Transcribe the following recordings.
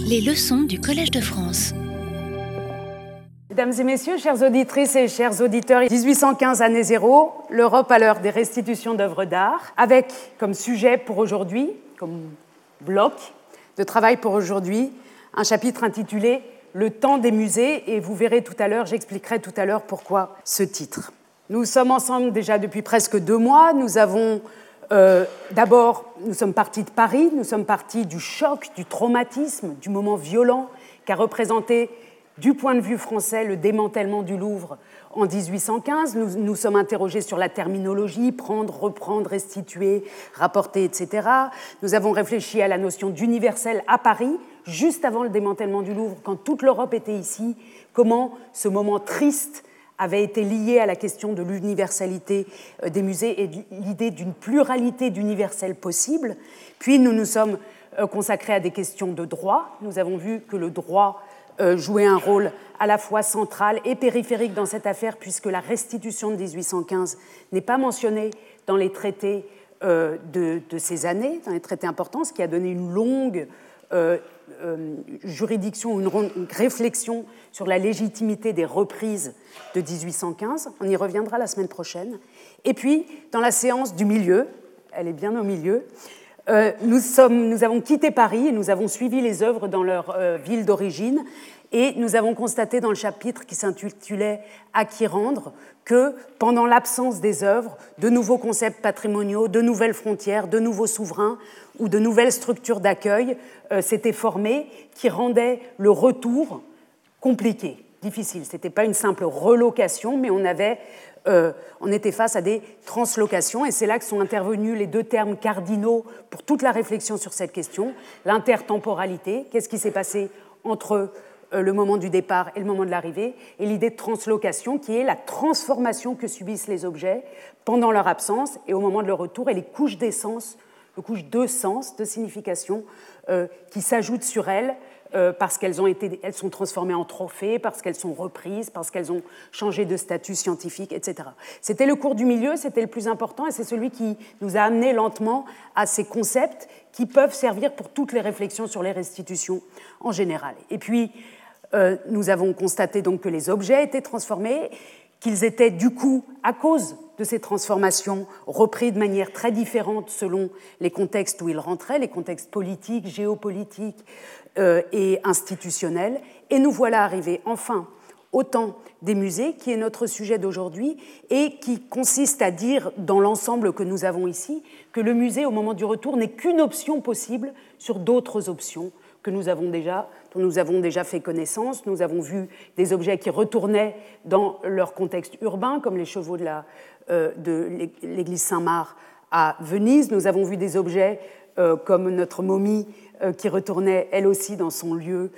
Les leçons du Collège de France. Mesdames et messieurs, chères auditrices et chers auditeurs, 1815 année zéro, l'Europe à l'heure des restitutions d'œuvres d'art, avec comme sujet pour aujourd'hui, comme bloc de travail pour aujourd'hui, un chapitre intitulé Le temps des musées, et vous verrez tout à l'heure, j'expliquerai tout à l'heure pourquoi ce titre. Nous sommes ensemble déjà depuis presque deux mois, nous avons euh, d'abord, nous sommes partis de Paris, nous sommes partis du choc, du traumatisme, du moment violent qu'a représenté, du point de vue français, le démantèlement du Louvre en 1815. Nous nous sommes interrogés sur la terminologie, prendre, reprendre, restituer, rapporter, etc. Nous avons réfléchi à la notion d'universel à Paris, juste avant le démantèlement du Louvre, quand toute l'Europe était ici, comment ce moment triste avait été lié à la question de l'universalité euh, des musées et l'idée d'une pluralité d'universels possibles. Puis nous nous sommes euh, consacrés à des questions de droit. Nous avons vu que le droit euh, jouait un rôle à la fois central et périphérique dans cette affaire, puisque la restitution de 1815 n'est pas mentionnée dans les traités de, ces années, dans les traités importants, ce qui a donné une longue juridiction, une, une, réflexion sur la légitimité des reprises de 1815. On y reviendra la semaine prochaine. Et puis, dans la séance du milieu, elle est bien au milieu, euh, nous, sommes, nous, avons quitté Paris et nous avons suivi les œuvres dans leur euh, ville d'origine et nous avons constaté dans le chapitre qui s'intitulait À qui rendre que pendant l'absence des œuvres, de nouveaux concepts patrimoniaux, de nouvelles frontières, de nouveaux souverains ou de nouvelles structures d'accueil euh, s'étaient formées qui rendaient le retour compliqué, difficile. Ce n'était pas une simple relocation, mais on avait euh, on était face à des translocations, et c'est là que sont intervenus les deux termes cardinaux pour toute la réflexion sur cette question. L'intertemporalité, qu'est-ce qui s'est passé entre le moment du départ et le moment de l'arrivée, et l'idée de translocation, qui est la transformation que subissent les objets pendant leur absence et au moment de leur retour, et les couches d'essence, les couches de sens, de signification, euh, qui s'ajoutent sur elles euh, parce qu'elles ont été, elles sont transformées en trophées, parce qu'elles sont reprises, parce qu'elles ont changé de statut scientifique, etc. C'était le cours du milieu, c'était le plus important, et c'est celui qui nous a amené lentement à ces concepts qui peuvent servir pour toutes les réflexions sur les restitutions en général. Et puis, euh, nous avons constaté donc que les objets étaient transformés, qu'ils étaient du coup, à cause de ces transformations, repris de manière très différente selon les contextes où ils rentraient, les contextes politiques, géopolitiques, euh, et institutionnelle. Et nous voilà arrivés enfin au temps des musées, qui est notre sujet d'aujourd'hui, et qui consiste à dire, dans l'ensemble que nous avons ici, que le musée, au moment du retour, n'est qu'une option possible sur d'autres options que nous avons déjà, dont nous avons déjà fait connaissance. Nous avons vu des objets qui retournaient dans leur contexte urbain, comme les chevaux de, euh, l'église Saint-Marc à Venise. Nous avons vu des objets euh, comme notre momie euh, qui retournait elle aussi dans son lieu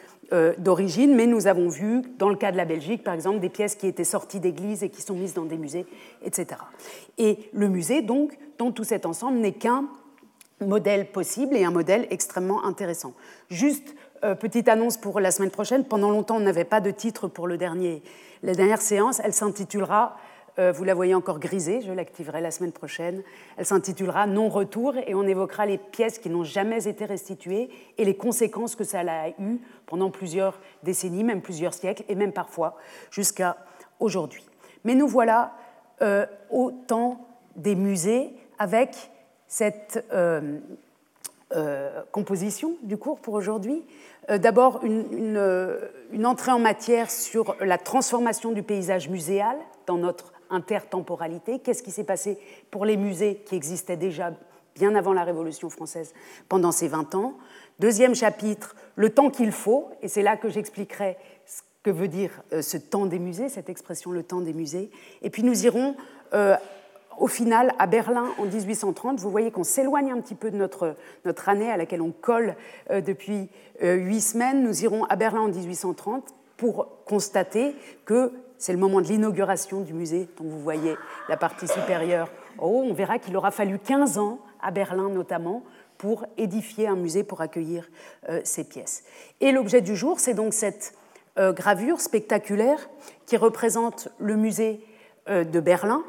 d'origine, mais nous avons vu, dans le cas de la Belgique, par exemple, des pièces qui étaient sorties d'églises et qui sont mises dans des musées, etc. Et le musée, donc, dans tout cet ensemble, n'est qu'un modèle possible et un modèle extrêmement intéressant. Juste euh, petite annonce pour la semaine prochaine. Pendant longtemps, on n'avait pas de titre pour le dernier, la dernière séance. Elle s'intitulera euh, vous la voyez encore grisée, je l'activerai la semaine prochaine. Elle s'intitulera Non-retour et on évoquera les pièces qui n'ont jamais été restituées et les conséquences que ça a eues pendant plusieurs décennies, même plusieurs siècles et même parfois jusqu'à aujourd'hui. Mais nous voilà euh, au temps des musées avec cette euh, composition du cours pour aujourd'hui. D'abord, une, entrée en matière sur la transformation du paysage muséal dans notre intertemporalité, qu'est-ce qui s'est passé pour les musées qui existaient déjà bien avant la Révolution française pendant ces 20 ans? Deuxième chapitre, le temps qu'il faut, et c'est là que j'expliquerai ce que veut dire euh, ce temps des musées, cette expression le temps des musées. Et puis nous irons euh, au final à Berlin en 1830. Vous voyez qu'on s'éloigne un petit peu de notre, notre année à laquelle on colle euh, depuis huit semaines. Nous irons à Berlin en 1830 pour constater que c'est le moment de l'inauguration du musée, dont vous voyez la partie supérieure. Oh, on verra qu'il aura fallu 15 ans, à Berlin notamment, pour édifier un musée pour accueillir euh, ces pièces. Et l'objet du jour, c'est donc cette euh, gravure spectaculaire qui représente le musée euh, de Berlin,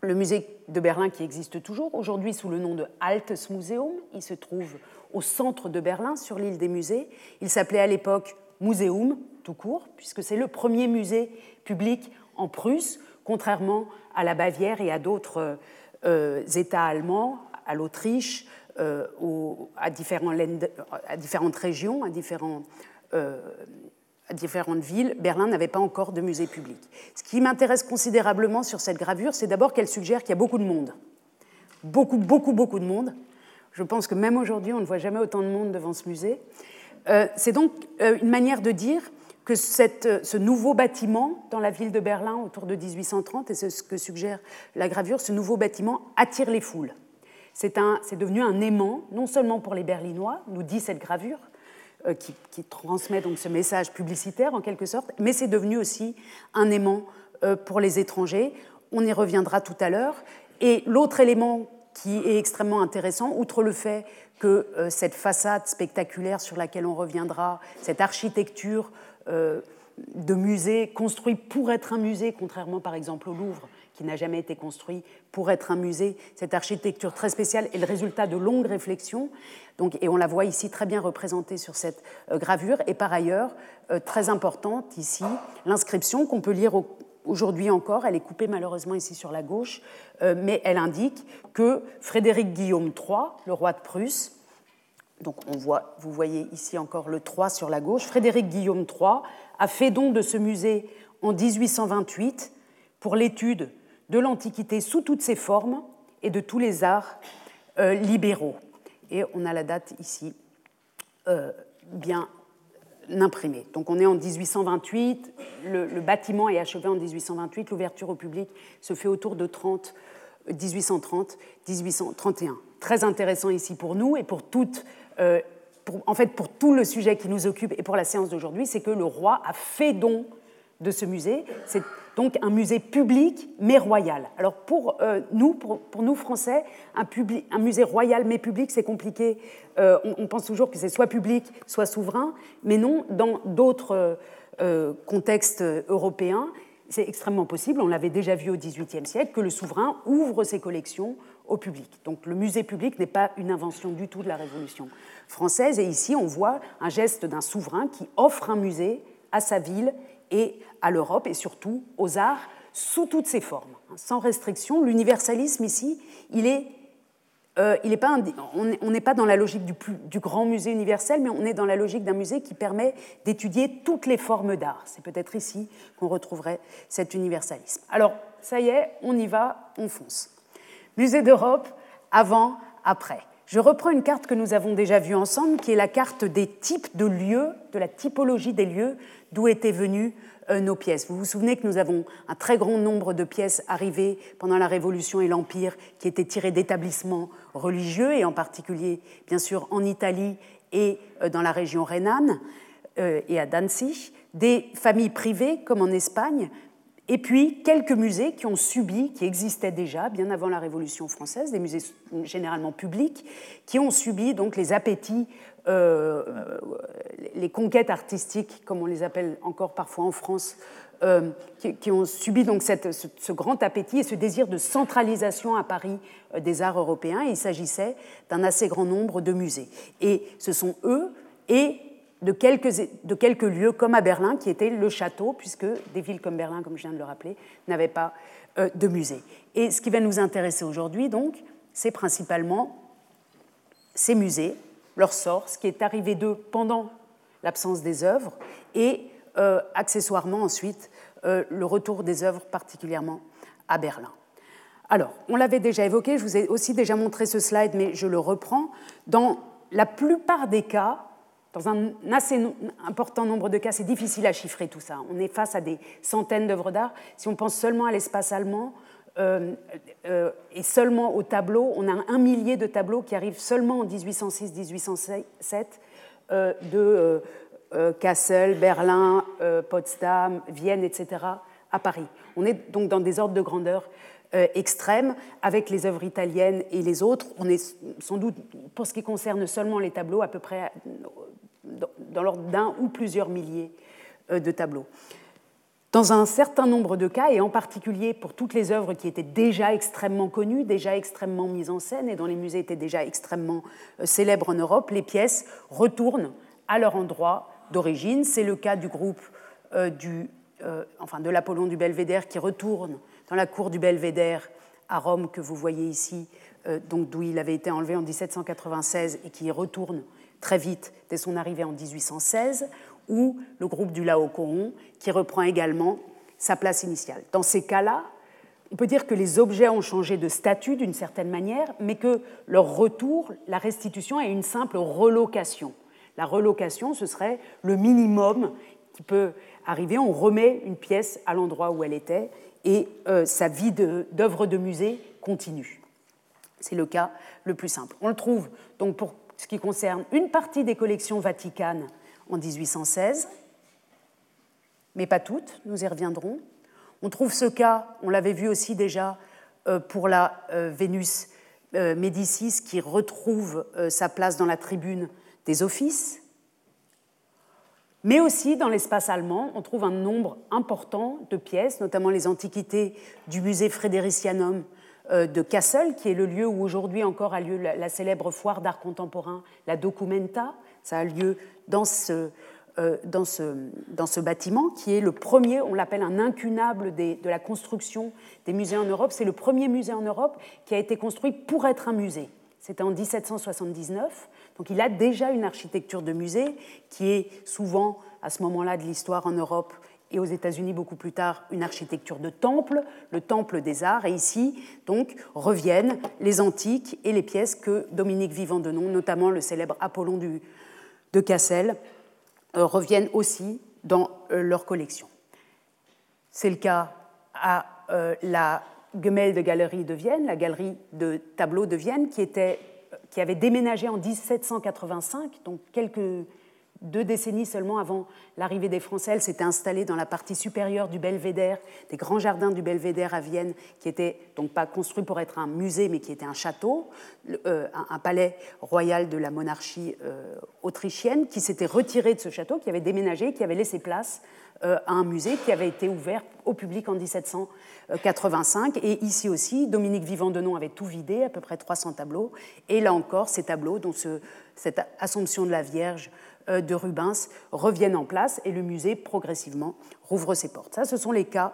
le musée de Berlin qui existe toujours, aujourd'hui sous le nom de Altes Museum. Il se trouve au centre de Berlin, sur l'île des musées. Il s'appelait à l'époque Museum, tout court, puisque c'est le premier musée public en Prusse, contrairement à la Bavière et à d'autres euh, États allemands, à l'Autriche, euh, à, différentes régions, à différents euh, différentes villes, Berlin n'avait pas encore de musée public. Ce qui m'intéresse considérablement sur cette gravure, c'est d'abord qu'elle suggère qu'il y a beaucoup de monde. Beaucoup, beaucoup, beaucoup de monde. Je pense que même aujourd'hui, on ne voit jamais autant de monde devant ce musée. Euh, c'est donc euh, une manière de dire que cette, ce nouveau bâtiment dans la ville de Berlin autour de 1830, et c'est ce que suggère la gravure, ce nouveau bâtiment attire les foules. C'est devenu un aimant, non seulement pour les Berlinois, nous dit cette gravure, euh, qui, transmet donc ce message publicitaire en quelque sorte, mais c'est devenu aussi un aimant euh, pour les étrangers. On y reviendra tout à l'heure. Et l'autre élément qui est extrêmement intéressant, outre le fait que euh, cette façade spectaculaire sur laquelle on reviendra, cette architecture de musée construit pour être un musée, contrairement par exemple au Louvre, qui n'a jamais été construit pour être un musée. Cette architecture très spéciale est le résultat de longues réflexions, donc, et on la voit ici très bien représentée sur cette euh, gravure. Et par ailleurs, euh, très importante ici, l'inscription qu'on peut lire aujourd'hui encore, elle est coupée malheureusement ici sur la gauche, euh, mais elle indique que Frédéric Guillaume III, le roi de Prusse, donc on voit, vous voyez ici encore le 3 sur la gauche, Frédéric Guillaume III a fait don de ce musée en 1828 pour l'étude de l'Antiquité sous toutes ses formes et de tous les arts euh, libéraux. Et on a la date ici euh, bien imprimée. Donc on est en 1828, le, bâtiment est achevé en 1828, l'ouverture au public se fait autour de 30, 1830, 1831. Très intéressant ici pour nous et pour toute... Euh, en fait, pour tout le sujet qui nous occupe et pour la séance d'aujourd'hui, c'est que le roi a fait don de ce musée. Donc un musée public mais royal. Alors pour euh, nous, pour, nous Français, un, musée royal mais public, c'est compliqué. Euh, on, pense toujours que c'est soit public, soit souverain, mais non, dans d'autres euh, contextes européens, c'est extrêmement possible, on l'avait déjà vu au XVIIIe siècle, que le souverain ouvre ses collections au public. Donc le musée public n'est pas une invention du tout de la Révolution française, et ici on voit un geste d'un souverain qui offre un musée à sa ville et à l'Europe et surtout aux arts sous toutes ses formes, sans restriction. L'universalisme ici, il euh, on n'est pas dans la logique du, du, grand musée universel, mais on est dans la logique d'un musée qui permet d'étudier toutes les formes d'art. C'est peut-être ici qu'on retrouverait cet universalisme. Alors, ça y est, on y va, on fonce. Musée d'Europe, avant, après. Je reprends une carte que nous avons déjà vue ensemble, qui est la carte des types de lieux, de la typologie des lieux d'où étaient venues euh, nos pièces. Vous vous souvenez que nous avons un très grand nombre de pièces arrivées pendant la Révolution et l'Empire qui étaient tirées d'établissements religieux, et en particulier, bien sûr, en Italie et euh, dans la région rhénane euh, et à Danzig, des familles privées comme en Espagne, et puis quelques musées qui ont subi, qui existaient déjà bien avant la Révolution française, des musées généralement publics, qui ont subi donc les appétits euh, les conquêtes artistiques, comme on les appelle encore parfois en France, euh, qui, ont subi donc ce, grand appétit et ce désir de centralisation à Paris euh, des arts européens. il s'agissait d'un assez grand nombre de musées. Et ce sont eux et de quelques, de quelques lieux comme à Berlin, qui étaient le château, puisque des villes comme Berlin, comme je viens de le rappeler, n'avaient pas de musée. Et ce qui va nous intéresser aujourd'hui, donc, c'est principalement ces musées leur sort, ce qui est arrivé d'eux pendant l'absence des œuvres, et euh, accessoirement ensuite euh, le retour des œuvres, particulièrement à Berlin. Alors, on l'avait déjà évoqué, je vous ai aussi déjà montré ce slide, mais je le reprends. Dans la plupart des cas, dans un assez important nombre de cas, c'est difficile à chiffrer tout ça. On est face à des centaines d'œuvres d'art. Si on pense seulement à l'espace allemand, euh, euh, et seulement au tableau, on a un millier de tableaux qui arrivent seulement en 1806-1807 euh, de Kassel, Berlin, Potsdam, Vienne, etc., à Paris. On est donc dans des ordres de grandeur extrêmes avec les œuvres italiennes et les autres. On est sans doute, pour ce qui concerne seulement les tableaux, à peu près dans l'ordre d'un ou plusieurs milliers de tableaux. Dans un certain nombre de cas, et en particulier pour toutes les œuvres qui étaient déjà extrêmement connues, déjà extrêmement mises en scène et dont les musées étaient déjà extrêmement euh, célèbres en Europe, les pièces retournent à leur endroit d'origine. C'est le cas du groupe euh, du, euh, enfin, de l'Apollon du Belvédère qui retourne dans la cour du Belvédère à Rome que vous voyez ici, donc d'où il avait été enlevé en 1796 et qui retourne très vite dès son arrivée en 1816, ou le groupe du Laocoon, qui reprend également sa place initiale. Dans ces cas-là, on peut dire que les objets ont changé de statut d'une certaine manière, mais que leur retour, la restitution, est une simple relocation. La relocation, ce serait le minimum qui peut arriver. On remet une pièce à l'endroit où elle était et euh, sa vie d'œuvre de, musée continue. C'est le cas le plus simple. On le trouve donc pour ce qui concerne une partie des collections vaticanes en 1816, mais pas toutes, nous y reviendrons. On trouve ce cas, on l'avait vu aussi déjà euh, pour la euh, Vénus Médicis qui retrouve sa place dans la tribune des offices, mais aussi dans l'espace allemand, on trouve un nombre important de pièces, notamment les antiquités du musée Frédéricianum de Kassel, qui est le lieu où aujourd'hui encore a lieu la célèbre foire d'art contemporain, la Documenta, ça a lieu dans ce, euh, bâtiment, qui est le premier, on l'appelle un incunable de la construction des musées en Europe. C'est le premier musée en Europe qui a été construit pour être un musée. C'était en 1779. Donc il a déjà une architecture de musée qui est souvent, à ce moment-là de l'histoire en Europe et aux États-Unis beaucoup plus tard, une architecture de temple, le temple des arts. Et ici, donc, reviennent les antiques et les pièces que Dominique Vivant de Nom, notamment le célèbre Apollon de Cassel euh, reviennent aussi dans euh, leur collection. C'est le cas à euh, la Gemälde Galerie de Vienne, la galerie de tableaux de Vienne, qui, était, qui avait déménagé en 1785, donc quelques deux décennies seulement avant l'arrivée des Français, elle s'était installée dans la partie supérieure du Belvédère, des grands jardins du Belvédère à Vienne, qui était donc pas construit pour être un musée, mais qui était un château, euh, un, palais royal de la monarchie euh, autrichienne, qui s'était retiré de ce château, qui avait déménagé, qui avait laissé place à un musée qui avait été ouvert au public en 1785. Et ici aussi, Dominique Vivant-Denon avait tout vidé, à peu près 300 tableaux. Et là encore, ces tableaux, dont ce, cette Assomption de la Vierge, euh, de Rubens reviennent en place et le musée progressivement rouvre ses portes. Ça, ce sont les cas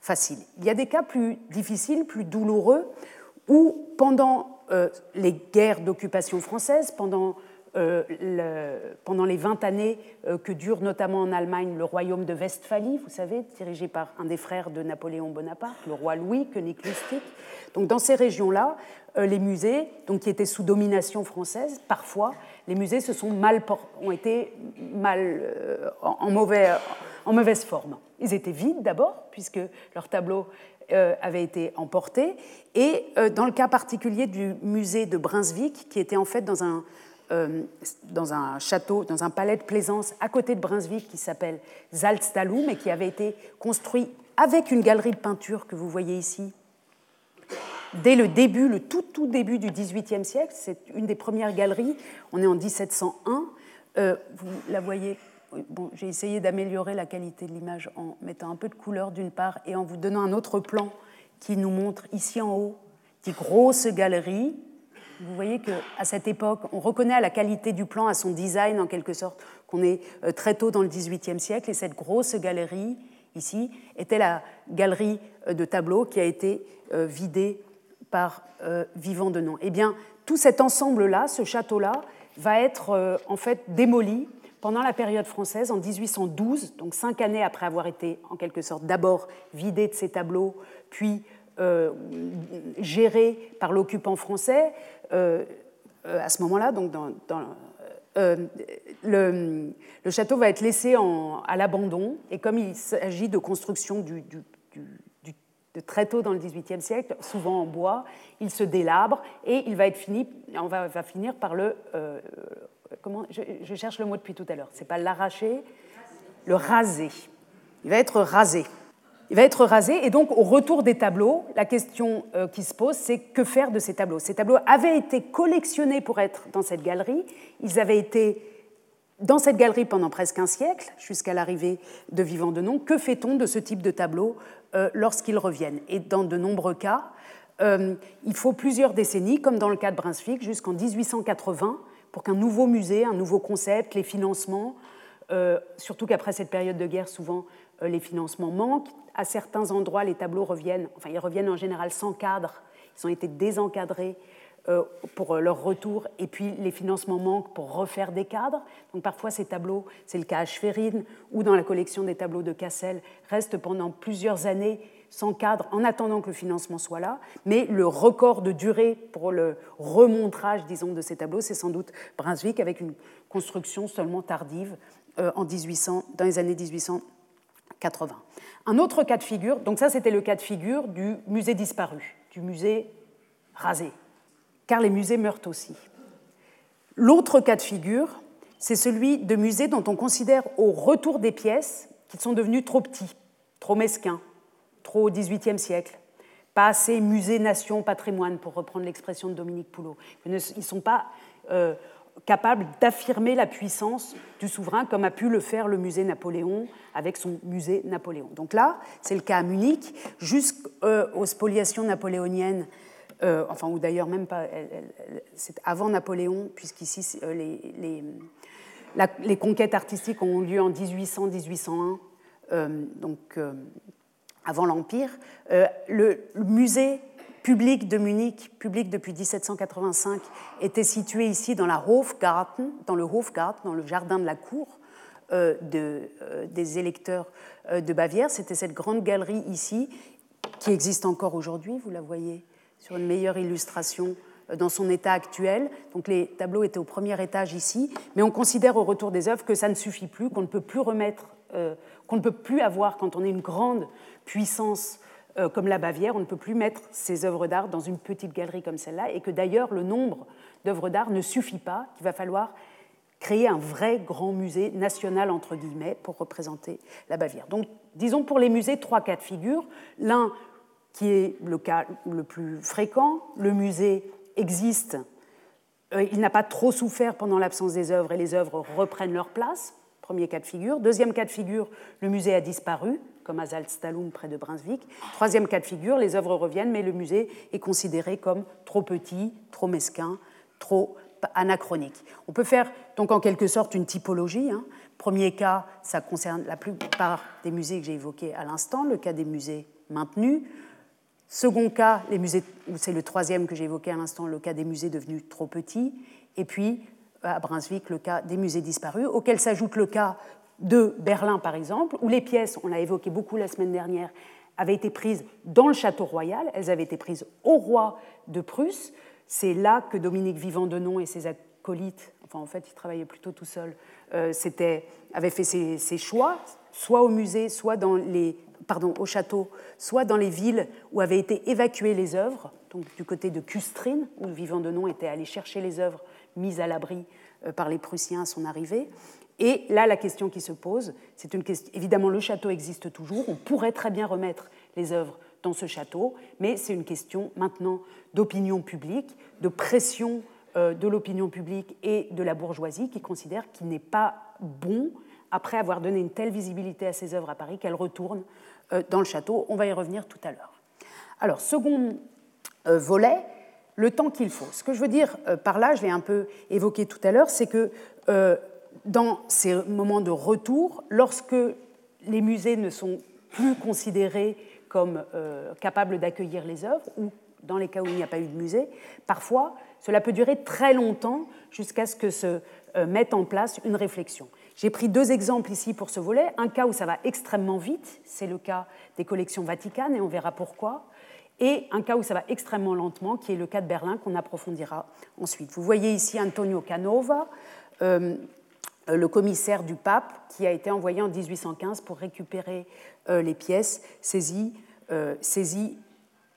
faciles. Il y a des cas plus difficiles, plus douloureux, où pendant euh, les guerres d'occupation française, pendant, euh, pendant les 20 années que dure notamment en Allemagne le royaume de Westphalie, vous savez, dirigé par un des frères de Napoléon Bonaparte, le roi Louis, König Lustig. Donc dans ces régions-là, les musées, donc, qui étaient sous domination française, parfois les musées se sont mal, ont été mal, euh, en, mauvais, en mauvaise forme. Ils étaient vides d'abord, puisque leurs tableaux euh, avaient été emportés, et euh, dans le cas particulier du musée de Brunswick, qui était en fait dans un, dans un château, dans un palais de plaisance à côté de Brunswick qui s'appelle Salzstallum et qui avait été construit avec une galerie de peinture que vous voyez ici, dès le début, le tout, tout début du XVIIIe siècle. C'est une des premières galeries. On est en 1701. Euh, vous la voyez. Bon, j'ai essayé d'améliorer la qualité de l'image en mettant un peu de couleur d'une part et en vous donnant un autre plan qui nous montre ici en haut des grosses galeries. Vous voyez qu'à cette époque, on reconnaît à la qualité du plan, à son design en quelque sorte, qu'on est euh, très tôt dans le XVIIIe siècle. Et cette grosse galerie, ici, était la galerie euh, de tableaux qui a été vidée par euh, Vivant de Nom. Eh bien, tout cet ensemble-là, ce château-là, va être euh, en fait démoli pendant la période française en 1812, donc cinq années après avoir été en quelque sorte d'abord vidé de ses tableaux, puis euh, géré par l'occupant français. à ce moment-là, donc le, château va être laissé à l'abandon, et comme il s'agit de construction de très tôt dans le XVIIIe siècle, souvent en bois. Il se délabre et il va être fini, on va, finir par le. Euh, comment je, cherche le mot depuis tout à l'heure. C'est pas l'arracher, le raser. Il va être rasé. Il va être rasé. Et donc au retour des tableaux, la question euh, qui se pose, c'est que faire de ces tableaux? Ces tableaux avaient été collectionnés pour être dans cette galerie. Ils avaient été dans cette galerie pendant presque un siècle, jusqu'à l'arrivée de Vivant de Nom, que fait-on de ce type de tableau euh, lorsqu'ils reviennent? Et dans de nombreux cas, euh, il faut plusieurs décennies, comme dans le cas de Brunswick, jusqu'en 1880, pour qu'un nouveau musée, un nouveau concept, les financements, surtout qu'après cette période de guerre, souvent les financements manquent. À certains endroits, les tableaux reviennent, enfin ils reviennent en général sans cadre, ils ont été désencadrés euh, pour leur retour, et puis les financements manquent pour refaire des cadres. Donc parfois ces tableaux, c'est le cas à Schwerin ou dans la collection des tableaux de Cassel, restent pendant plusieurs années sans cadre en attendant que le financement soit là. Mais le record de durée pour le remontrage, disons, de ces tableaux, c'est sans doute Brunswick avec une construction seulement tardive euh, en 1800, dans les années 1880. Un autre cas de figure, donc ça c'était le cas de figure du musée disparu, du musée rasé car les musées meurent aussi. L'autre cas de figure, c'est celui de musées dont on considère au retour des pièces qu'ils sont devenus trop petits, trop mesquins, trop au XVIIIe siècle, pas assez musée, nation, patrimoine, pour reprendre l'expression de Dominique Poulot. Ils ne sont pas euh, capables d'affirmer la puissance du souverain comme a pu le faire le musée Napoléon avec son musée Napoléon. Donc là, c'est le cas à Munich, jusqu'aux spoliations napoléoniennes euh, enfin, ou d'ailleurs même pas, c'est avant Napoléon, puisqu'ici euh, les, conquêtes artistiques ont eu lieu en 1800-1801, euh, donc avant l'Empire. Le, musée public de Munich, public depuis 1785, était situé ici dans la Hofgarten, dans le Hofgarten, dans le jardin de la cour. De, des électeurs de Bavière. C'était cette grande galerie ici, qui existe encore aujourd'hui, vous la voyez sur une meilleure illustration euh, dans son état actuel. Donc les tableaux étaient au premier étage ici, mais on considère au retour des œuvres que ça ne suffit plus, qu'on ne peut plus remettre, euh, qu'on ne peut plus avoir quand on est une grande puissance euh, comme la Bavière, on ne peut plus mettre ces œuvres d'art dans une petite galerie comme celle-là, et que d'ailleurs le nombre d'œuvres d'art ne suffit pas, qu'il va falloir créer un vrai grand musée national entre guillemets pour représenter la Bavière. Donc disons pour les musées trois cas de figure. L'un qui est le cas le plus fréquent. Le musée existe, euh, il n'a pas trop souffert pendant l'absence des œuvres et les œuvres reprennent leur place. Premier cas de figure. Deuxième cas de figure, le musée a disparu, comme à Salzstallum près de Brunswick. Troisième cas de figure, les œuvres reviennent, mais le musée est considéré comme trop petit, trop mesquin, trop anachronique. On peut faire donc en quelque sorte une typologie. Hein. Premier cas, ça concerne la plupart des musées que j'ai évoqués à l'instant, le cas des musées maintenus. Second cas, les musées, c'est le troisième que j'ai évoqué à l'instant, le cas des musées devenus trop petits. Et puis, à Brunswick, le cas des musées disparus, auquel s'ajoute le cas de Berlin, par exemple, où les pièces, on l'a évoqué beaucoup la semaine dernière, avaient été prises dans le château royal, elles avaient été prises au roi de Prusse. C'est là que Dominique Vivant Denon et ses acolytes, enfin en fait il travaillait plutôt tout seul, euh, avaient fait ses choix, soit au musée, soit dans les pardon, au château, soit dans les villes où avaient été évacuées les œuvres, donc du côté de Custrine, où le vivant de nom était allé chercher les œuvres mises à l'abri euh, par les Prussiens à son arrivée. Et là, la question qui se pose, c'est une question. Évidemment, le château existe toujours. On pourrait très bien remettre les œuvres dans ce château, mais c'est une question maintenant d'opinion publique, de pression euh, de l'opinion publique et de la bourgeoisie qui considère qu'il n'est pas bon, après avoir donné une telle visibilité à ces œuvres à Paris, qu'elles retournent euh, dans le château. On va y revenir tout à l'heure. Alors, second euh, volet, le temps qu'il faut. Ce que je veux dire par là, je l'ai un peu évoqué tout à l'heure, c'est que dans ces moments de retour, lorsque les musées ne sont plus considérés comme capables d'accueillir les œuvres, ou dans les cas où il n'y a pas eu de musée, parfois cela peut durer très longtemps jusqu'à ce que se mette en place une réflexion. J'ai pris deux exemples ici pour ce volet. Un cas où ça va extrêmement vite, c'est le cas des collections vaticanes, et on verra pourquoi. Et un cas où ça va extrêmement lentement, qui est le cas de Berlin, qu'on approfondira ensuite. Vous voyez ici Antonio Canova, euh, le commissaire du pape, qui a été envoyé en 1815 pour récupérer euh, les pièces saisies, euh, saisies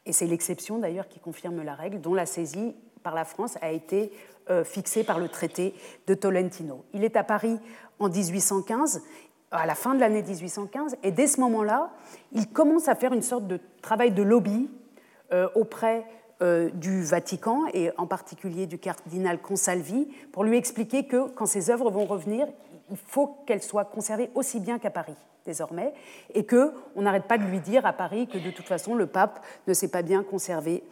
et c'est l'exception d'ailleurs qui confirme la règle, dont la saisie par la France a été fixée par le traité de Tolentino. Il est à Paris en 1815, à la fin de l'année 1815, et dès ce moment-là, il commence à faire une sorte de travail de lobby euh, auprès euh, du Vatican et en particulier du cardinal Consalvi pour lui expliquer que quand ses œuvres vont revenir, il faut qu'elle soit conservée aussi bien qu'à Paris désormais, et que on n'arrête pas de lui dire à Paris que de toute façon le pape ne sait pas bien conserver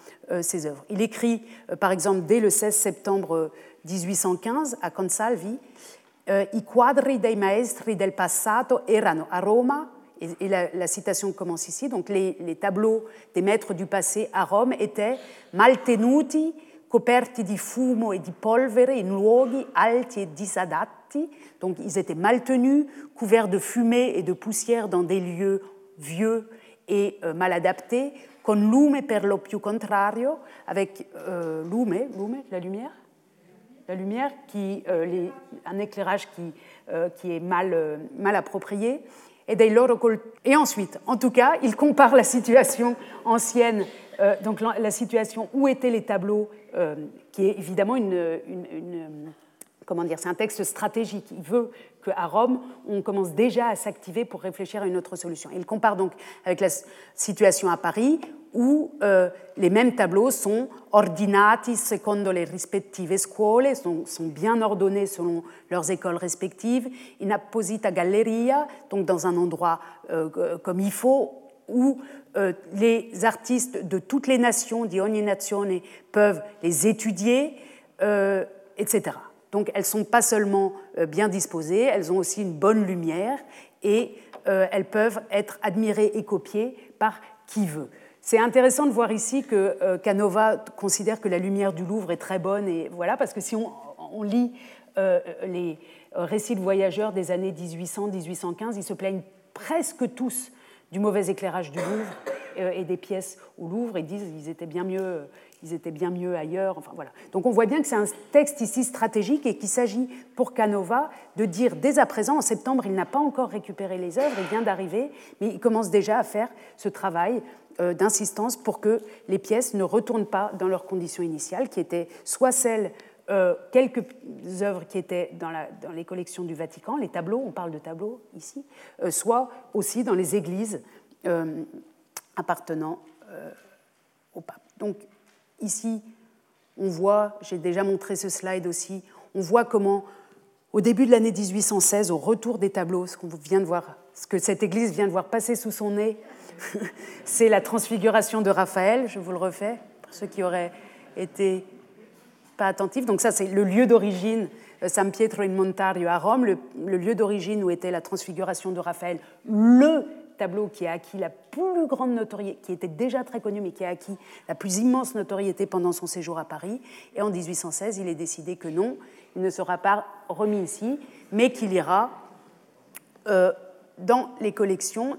ses œuvres. Il écrit par exemple dès le 16 septembre 1815 à Consalvi I quadri dei maestri del passato erano a Roma et, la, citation commence ici, donc les, tableaux des maîtres du passé à Rome étaient coperti di fumo e di polvere in luoghi alti e disadatti, ils étaient mal tenus, couverts de fumée et de poussière dans des lieux vieux et euh, mal adaptés, con lume per lo più contrario, avec euh, lume, lume, la lumière? La lumière, qui, euh, un éclairage qui, qui est mal, mal approprié, et, ensuite, en tout cas, il compare la situation ancienne, euh, donc la, situation où étaient les tableaux, euh, qui est évidemment une, comment dire, c'est un texte stratégique. Il veut qu'à Rome, on commence déjà à s'activer pour réfléchir à une autre solution. Il compare donc avec la situation à Paris, où euh, les mêmes tableaux sont ordinati secondo le rispettive scuole, sont, bien ordonnés selon leurs écoles respectives, in apposita galleria, donc dans un endroit euh, comme il faut, où euh, les artistes de toutes les nations, di ogni nazione, peuvent les étudier, etc. Donc elles sont pas seulement bien disposées, elles ont aussi une bonne lumière et elles peuvent être admirées et copiées par qui veut. C'est intéressant de voir ici que euh, Canova considère que la lumière du Louvre est très bonne, et voilà, parce que si on, lit euh, les récits de voyageurs des années 1800-1815, ils se plaignent presque tous du mauvais éclairage du Louvre euh, et des pièces au Louvre et disent qu'ils étaient bien mieux, ils étaient bien mieux ailleurs. Enfin voilà. Donc on voit bien que c'est un texte ici stratégique et qu'il s'agit pour Canova de dire dès à présent, en septembre, il n'a pas encore récupéré les œuvres, il vient d'arriver, mais il commence déjà à faire ce travail d'insistance pour que les pièces ne retournent pas dans leurs conditions initiales, qui étaient soit celles, euh, quelques œuvres qui étaient dans, les collections du Vatican, les tableaux, on parle de tableaux ici, euh, soit aussi dans les églises appartenant au pape. Donc ici, on voit, j'ai déjà montré ce slide aussi, on voit comment au début de l'année 1816, au retour des tableaux, ce qu'on vient de voir, ce que cette église vient de voir passer sous son nez, c'est la transfiguration de Raphaël, je vous le refais, pour ceux qui auraient été pas attentifs. Donc ça, c'est le lieu d'origine, euh, San Pietro in Montario à Rome, le, lieu d'origine où était la transfiguration de Raphaël, le tableau qui a acquis la plus grande notoriété, qui était déjà très connu, mais qui a acquis la plus immense notoriété pendant son séjour à Paris. Et en 1816, il est décidé que non, il ne sera pas remis ici, mais qu'il ira euh, dans les collections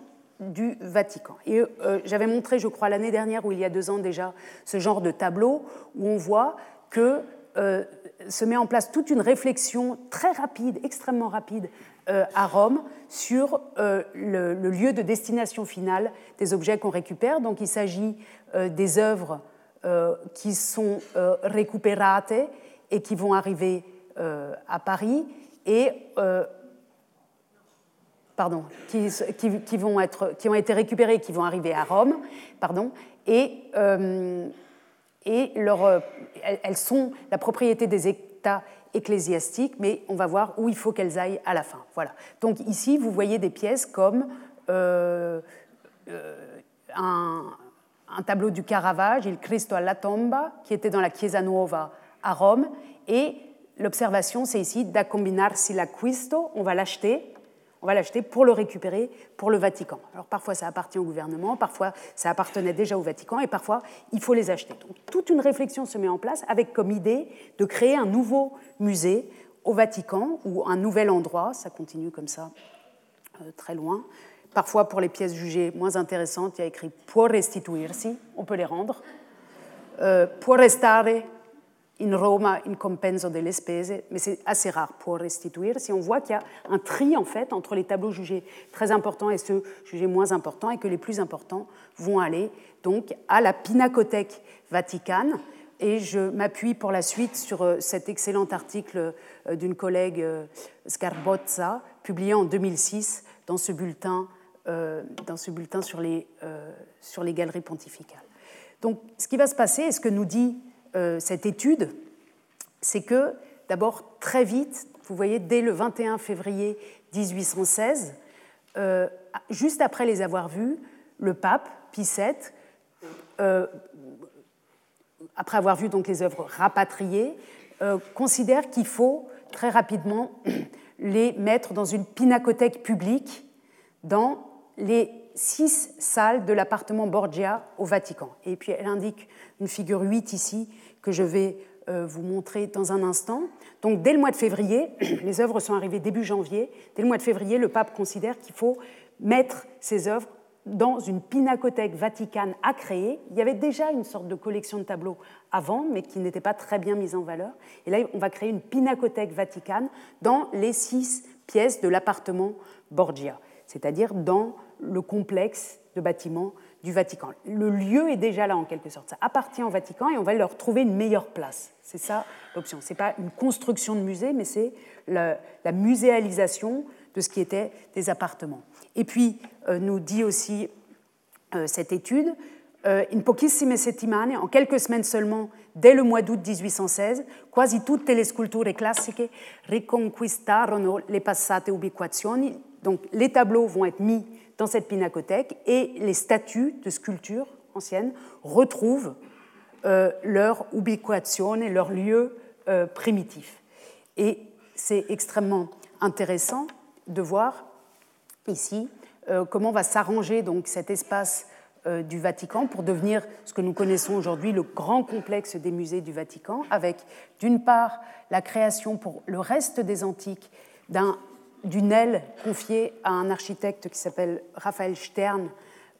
du Vatican. Et euh, j'avais montré, je crois, l'année dernière ou il y a deux ans déjà, ce genre de tableau où on voit que euh, se met en place toute une réflexion très rapide, extrêmement rapide, euh, à Rome sur le, lieu de destination finale des objets qu'on récupère. Donc il s'agit des œuvres qui sont récupérate et qui vont arriver à Paris et pardon, qui, vont être, qui ont été récupérées, qui vont arriver à Rome, pardon, et, euh, euh, elles sont la propriété des États ecclésiastiques, mais on va voir où il faut qu'elles aillent à la fin. Voilà. Donc ici, vous voyez des pièces comme euh, un, un, tableau du Caravage, Il Cristo alla tomba, qui était dans la Chiesa Nuova à Rome, et l'observation, c'est ici da combinarsi l'acquisto, on va l'acheter, on va l'acheter pour le récupérer pour le Vatican. Alors parfois ça appartient au gouvernement, parfois ça appartenait déjà au Vatican et parfois il faut les acheter. Donc toute une réflexion se met en place avec comme idée de créer un nouveau musée au Vatican ou un nouvel endroit, ça continue comme ça euh, très loin. Parfois pour les pièces jugées moins intéressantes, il y a écrit pour restituirsi, on peut les rendre. Euh, pour restare in Roma in compenso delle spese, mais c'est assez rare pour restituer. Si on voit qu'il y a un tri en fait entre les tableaux jugés très importants et ceux jugés moins importants, et que les plus importants vont aller donc à la Pinacothèque Vaticane. Et je m'appuie pour la suite sur euh, cet excellent article euh, d'une collègue euh, Scarbozza, publié en 2006 dans ce bulletin, dans ce bulletin sur, les, sur les galeries pontificales. Donc, ce qui va se passer, et ce que nous dit cette étude, c'est que d'abord, très vite, vous voyez, dès le 21 février 1816, euh, juste après les avoir vus, le pape Pie VII, euh, après avoir vu donc les œuvres rapatriées, euh, considère qu'il faut très rapidement les mettre dans une pinacothèque publique dans les six salles de l'appartement Borgia au Vatican. Et puis elle indique une figure 8 ici que je vais euh, vous montrer dans un instant. Donc dès le mois de février, les œuvres sont arrivées début janvier, dès le mois de février, le pape considère qu'il faut mettre ces œuvres dans une pinacothèque vaticane à créer. Il y avait déjà une sorte de collection de tableaux avant, mais qui n'était pas très bien mise en valeur. Et là, on va créer une pinacothèque vaticane dans les six pièces de l'appartement Borgia, c'est-à-dire dans le complexe de bâtiments du Vatican. Le lieu est déjà là en quelque sorte, ça appartient au Vatican et on va leur trouver une meilleure place. C'est ça l'option. Ce n'est pas une construction de musée, mais c'est la, muséalisation de ce qui était des appartements. Et puis, euh, nous dit aussi euh, cette étude, euh, in pochissime settimane, en quelques semaines seulement, dès le mois d'août 1816, quasi tutte le sculture classiche riconquistarono le passate ubiquazioni. Donc, les tableaux vont être mis dans cette pinacothèque et les statues de sculptures anciennes retrouvent euh, leur et leur lieu euh, primitif. Et c'est extrêmement intéressant de voir ici euh, comment va s'arranger donc cet espace du Vatican pour devenir ce que nous connaissons aujourd'hui le grand complexe des musées du Vatican, avec d'une part la création pour le reste des antiques d'un d'une aile confiée à un architecte qui s'appelle Raphaël Stern,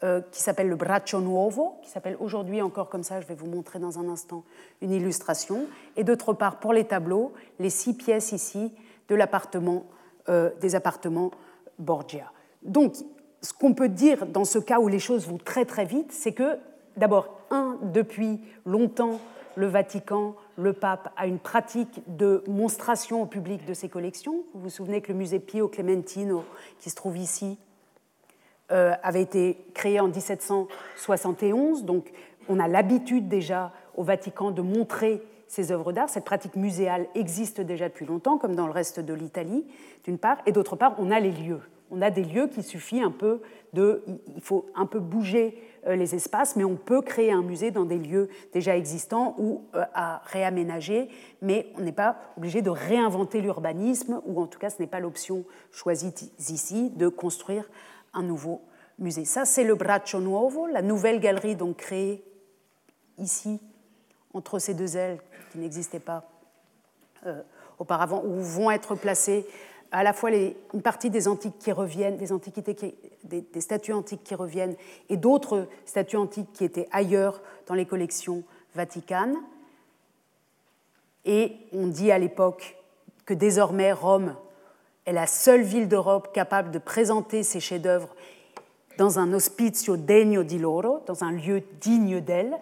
euh, qui s'appelle le Braccio Nuovo, qui s'appelle aujourd'hui encore comme ça, je vais vous montrer dans un instant une illustration, et d'autre part pour les tableaux, les six pièces ici de l'appartement, euh, des appartements Borgia. Donc, ce qu'on peut dire dans ce cas où les choses vont très très vite, c'est que d'abord, un, depuis longtemps, le Vatican, le pape, a une pratique de monstration au public de ses collections. Vous vous souvenez que le musée Pio Clementino, qui se trouve ici, euh, avait été créé en 1771. Donc on a l'habitude déjà au Vatican de montrer ses œuvres d'art. Cette pratique muséale existe déjà depuis longtemps, comme dans le reste de l'Italie, d'une part. Et d'autre part, on a les lieux. On a des lieux qui suffit un peu de... Il faut un peu bouger euh, les espaces, mais on peut créer un musée dans des lieux déjà existants ou euh, à réaménager, mais on n'est pas obligé de réinventer l'urbanisme, ou en tout cas ce n'est pas l'option choisie ici de construire un nouveau musée. Ça, c'est le Braccio Nuovo, la nouvelle galerie donc créée ici, entre ces deux ailes qui n'existaient pas euh, auparavant, où vont être placés à la fois une partie des antiques qui reviennent, des antiquités, des, statues antiques qui reviennent, et d'autres statues antiques qui étaient ailleurs dans les collections vaticanes. Et on dit à l'époque que désormais Rome est la seule ville d'Europe capable de présenter ses chefs-d'œuvre dans un hospizio degno di loro, dans un lieu digne d'elle.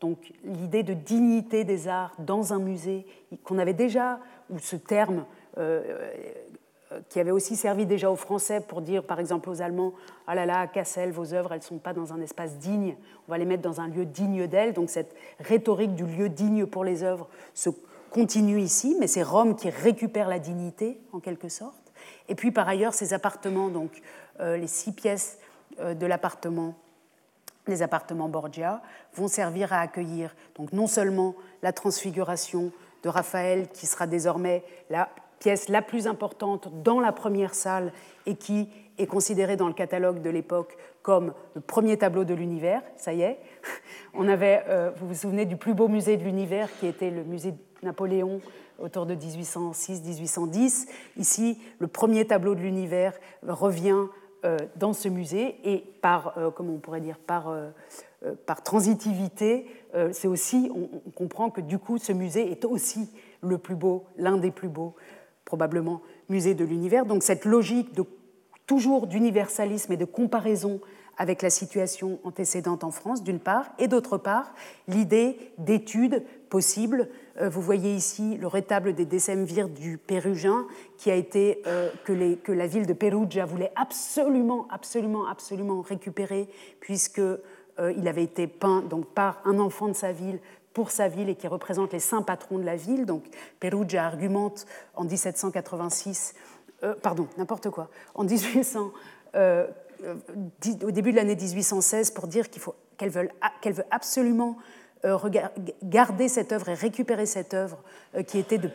Donc l'idée de dignité des arts dans un musée, qu'on avait déjà, ou ce terme euh, qui avait aussi servi déjà aux Français pour dire, par exemple, aux Allemands Ah là là, Cassel, vos œuvres, elles ne sont pas dans un espace digne, on va les mettre dans un lieu digne d'elles. Donc cette rhétorique du lieu digne pour les œuvres se continue ici, mais c'est Rome qui récupère la dignité, en quelque sorte. Et puis par ailleurs, ces appartements, donc euh, les six pièces euh, de l'appartement, les appartements Borgia, vont servir à accueillir donc non seulement la transfiguration de Raphaël, qui sera désormais la pièce la plus importante dans la première salle et qui est considérée dans le catalogue de l'époque comme le premier tableau de l'univers. Ça y est, on avait, euh, vous vous souvenez du plus beau musée de l'univers qui était le musée de Napoléon autour de 1806-1810. Ici, le premier tableau de l'univers revient euh, dans ce musée et par, euh, comment on pourrait dire, par, par transitivité, c'est aussi, on, on comprend que du coup, ce musée est aussi le plus beau, l'un des plus beaux probablement musée de l'univers. Donc cette logique de, toujours d'universalisme et de comparaison avec la situation antécédente en France, d'une part, et d'autre part, l'idée d'études possibles. Euh, vous voyez ici le rétable des décemvirs du Pérugin, qui a été, euh, que, la ville de Perugia voulait absolument, absolument, absolument récupérer, puisqu'il euh, il avait été peint donc, par un enfant de sa ville pour sa ville et qui représente les saints patrons de la ville. Donc Perugia argumente en 1786, euh, pardon, n'importe quoi, en 1800, euh, au début de l'année 1816 pour dire qu'il faut qu'elle veut, veut, absolument garder cette œuvre et récupérer cette œuvre qui était de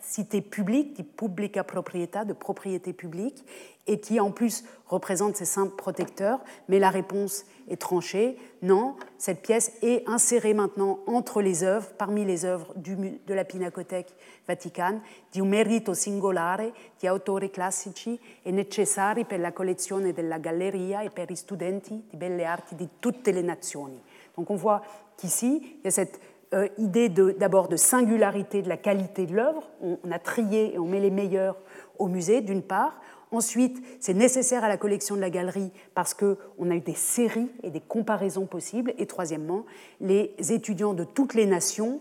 publicité publique, de publica proprietà, de propriété publique, et qui en plus représente ces saints protecteurs, mais la réponse est tranchée. Non, cette pièce est insérée maintenant entre les œuvres, parmi les œuvres de la Pinacothèque Vaticane, di un merito singolare di autori classici e necessari per la collezione della galleria e per i studenti di belle arti di tutte le nazioni. Donc on voit qu'ici, il y a cette euh, idée d'abord de, singularité de la qualité de l'œuvre. On, on a trié et on met les meilleurs au musée, d'une part. Ensuite, c'est nécessaire à la collection de la galerie parce qu'on a eu des séries et des comparaisons possibles. Et troisièmement, les étudiants de toutes les nations,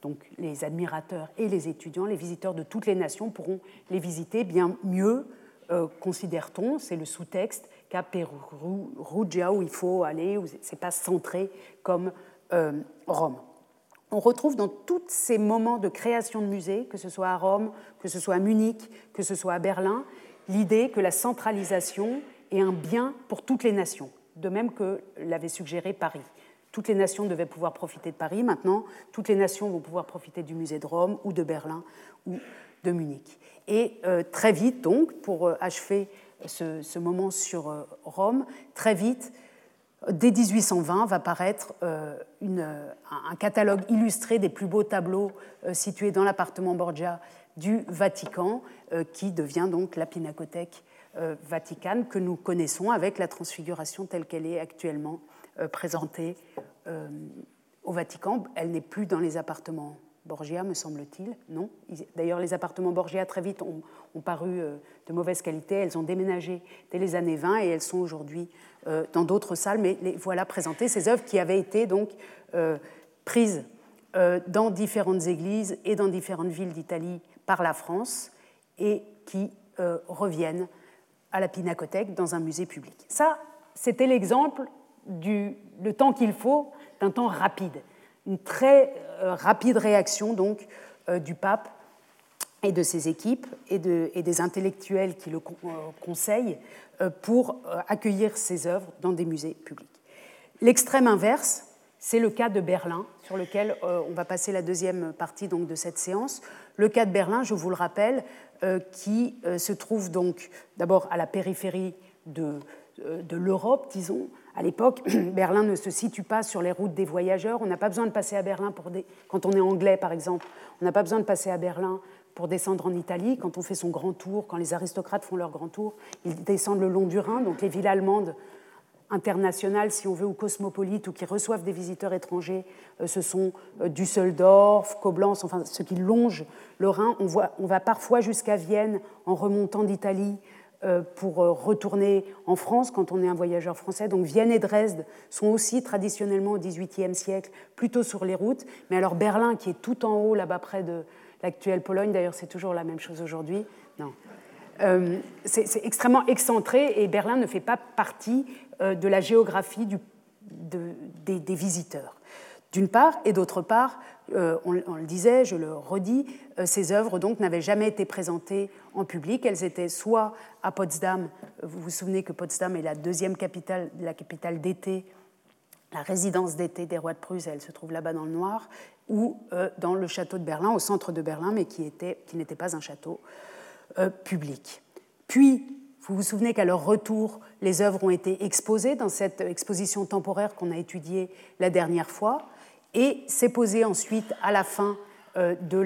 donc les admirateurs et les étudiants, les visiteurs de toutes les nations pourront les visiter bien mieux, euh, considère-t-on, c'est le sous-texte, qu'à Perugia où il faut aller, où c'est pas centré comme euh, Rome. On retrouve dans tous ces moments de création de musées, que ce soit à Rome, que ce soit à Munich, que ce soit à Berlin, l'idée que la centralisation est un bien pour toutes les nations, de même que l'avait suggéré Paris. Toutes les nations devaient pouvoir profiter de Paris. Maintenant, toutes les nations vont pouvoir profiter du musée de Rome ou de Berlin ou de Munich. Et euh, très vite, donc, pour euh, achever ce, moment sur euh, Rome, très vite, dès 1820, va paraître un catalogue illustré des plus beaux tableaux situés dans l'appartement Borgia du Vatican, euh, qui devient donc la Pinacothèque euh, Vaticane que nous connaissons avec la transfiguration telle qu'elle est actuellement euh, présentée au Vatican. Elle n'est plus dans les appartements Borgia, me semble-t-il. Non. D'ailleurs, les appartements Borgia, très vite, ont, paru de mauvaise qualité. Elles ont déménagé dès les années 20 et elles sont aujourd'hui dans d'autres salles. Mais les voilà présentées, ces œuvres qui avaient été donc prises dans différentes églises et dans différentes villes d'Italie par la France et qui euh, reviennent à la Pinacothèque dans un musée public. Ça, c'était l'exemple du le temps qu'il faut d'un temps rapide, une très euh, rapide réaction donc euh, du pape et de ses équipes et, de, et des intellectuels qui le conseillent pour accueillir ses œuvres dans des musées publics. L'extrême inverse, c'est le cas de Berlin, sur lequel on va passer la deuxième partie donc, de cette séance. Le cas de Berlin, je vous le rappelle, euh, qui euh, se trouve donc d'abord à la périphérie de, euh, de l'Europe, disons. À l'époque, Berlin ne se situe pas sur les routes des voyageurs. On n'a pas besoin de passer à Berlin pour quand on est anglais, par exemple. On n'a pas besoin de passer à Berlin pour descendre en Italie. Quand on fait son grand tour, quand les aristocrates font leur grand tour, ils descendent le long du Rhin. Donc les villes allemandes internationales, si on veut, ou cosmopolites, ou qui reçoivent des visiteurs étrangers, euh, ce sont euh, Düsseldorf, Koblenz, enfin ceux qui longent le Rhin. On, va parfois jusqu'à Vienne en remontant d'Italie pour retourner en France quand on est un voyageur français. Donc Vienne et Dresde sont aussi traditionnellement au XVIIIe siècle plutôt sur les routes. Mais alors Berlin, qui est tout en haut là-bas près de l'actuelle Pologne, d'ailleurs c'est toujours la même chose aujourd'hui, non. c'est extrêmement excentré et Berlin ne fait pas partie euh, de la géographie des, visiteurs, d'une part, et d'autre part, euh, on, le disait, je le redis, euh, ces œuvres donc n'avaient jamais été présentées en public. Elles étaient soit à Potsdam, vous vous souvenez que Potsdam est la deuxième capitale, la capitale d'été, la résidence d'été des rois de Prusse, elle se trouve là-bas dans le noir, ou dans le château de Berlin, au centre de Berlin, mais qui n'était pas un château public. Puis, vous vous souvenez qu'à leur retour, les œuvres ont été exposées dans cette exposition temporaire qu'on a étudiée la dernière fois, et s'est posée ensuite, à la fin euh, de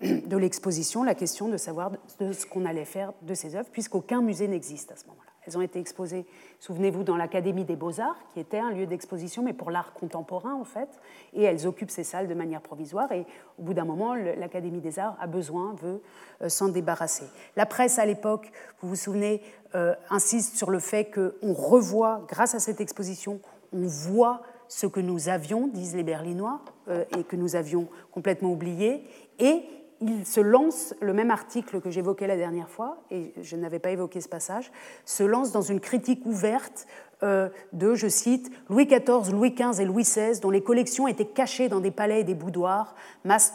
l'exposition, la question de savoir de ce qu'on allait faire de ces œuvres, puisqu'aucun musée n'existe à ce moment-là. Elles ont été exposées, souvenez-vous, dans l'Académie des beaux-arts, qui était un lieu d'exposition, mais pour l'art contemporain, en fait. Et elles occupent ces salles de manière provisoire. Et au bout d'un moment, l'Académie des arts a besoin, veut euh, s'en débarrasser. La presse, à l'époque, vous vous souvenez, euh, insiste sur le fait qu'on revoit, grâce à cette exposition, on voit ce que nous avions, disent les Berlinois, euh, et que nous avions complètement oublié, et il se lance, le même article que j'évoquais la dernière fois, et je n'avais pas évoqué ce passage, se lance dans une critique ouverte euh, de, je cite, Louis XIV, Louis XV et Louis XVI, dont les collections étaient cachées dans des palais et des boudoirs, masse,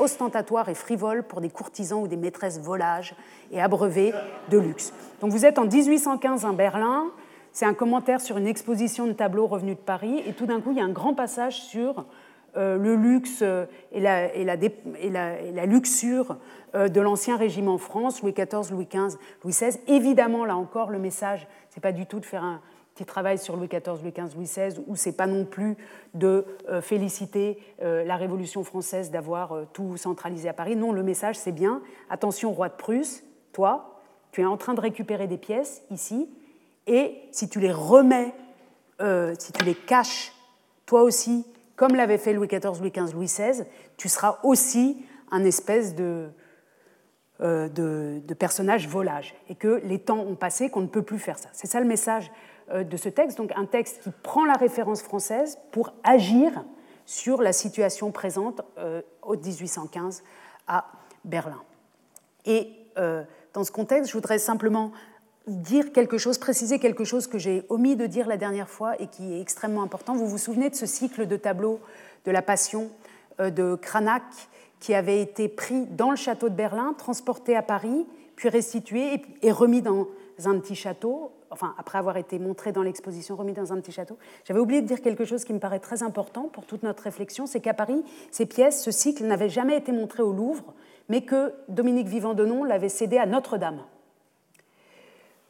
ostentatoire et frivole pour des courtisans ou des maîtresses volages et abreuvés de luxe. Donc vous êtes en 1815 à Berlin, c'est un commentaire sur une exposition de tableaux revenus de Paris, et tout d'un coup il y a un grand passage sur euh, le luxe et la, et la, luxure euh, de l'ancien régime en France, Louis XIV, Louis XV, Louis XVI. Évidemment, là encore, le message, ce n'est pas du tout de faire un petit travail sur Louis XIV, Louis XV, Louis XVI, ou c'est pas non plus de euh, féliciter la Révolution française d'avoir tout centralisé à Paris. Non, le message, c'est bien, attention, roi de Prusse, toi, tu es en train de récupérer des pièces ici, et si tu les remets, si tu les caches, toi aussi, comme l'avait fait Louis XIV, Louis XV, Louis XVI, tu seras aussi un espèce de, euh, de, personnage volage, et que les temps ont passé, qu'on ne peut plus faire ça. C'est ça le message euh, de ce texte, donc un texte qui prend la référence française pour agir sur la situation présente euh, au 1815 à Berlin. Et dans ce contexte, je voudrais simplement dire quelque chose, préciser quelque chose que j'ai omis de dire la dernière fois et qui est extrêmement important. Vous vous souvenez de ce cycle de tableaux de la Passion euh, de Cranach qui avait été pris dans le château de Berlin, transporté à Paris, puis restitué et remis dans un petit château, enfin après avoir été montré dans l'exposition, remis dans un petit château. J'avais oublié de dire quelque chose qui me paraît très important pour toute notre réflexion, c'est qu'à Paris, ces pièces, ce cycle n'avait jamais été montré au Louvre, mais que Dominique Vivant-Denon l'avait cédé à Notre-Dame.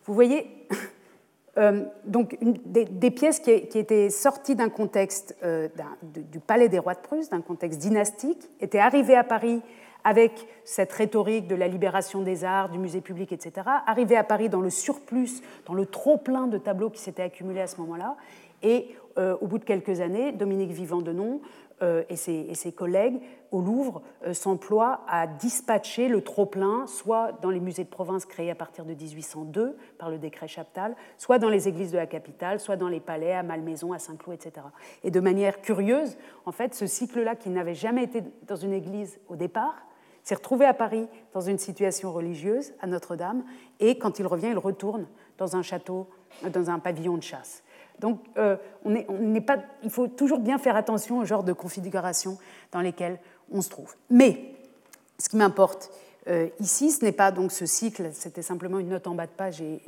Vous voyez, euh, donc des, pièces qui, étaient sorties d'un contexte euh, du palais des rois de Prusse, d'un contexte dynastique, étaient arrivées à Paris avec cette rhétorique de la libération des arts, du musée public, etc., arrivées à Paris dans le surplus, dans le trop-plein de tableaux qui s'étaient accumulés à ce moment-là, et euh, au bout de quelques années, Dominique Vivant-Denon euh, et, ses, collègues au Louvre euh, s'emploient à dispatcher le trop-plein, soit dans les musées de province créés à partir de 1802 par le décret Chaptal, soit dans les églises de la capitale, soit dans les palais à Malmaison, à Saint-Cloud, etc. Et de manière curieuse, en fait, ce cycle-là, qui n'avait jamais été dans une église au départ, s'est retrouvé à Paris dans une situation religieuse, à Notre-Dame, et quand il revient, il retourne dans un château, dans un pavillon de chasse. Donc, euh, on pas, il faut toujours bien faire attention au genre de configuration dans lesquelles on se trouve. Mais, ce qui m'importe euh, ici, ce n'est pas donc ce cycle, c'était simplement une note en bas de page et,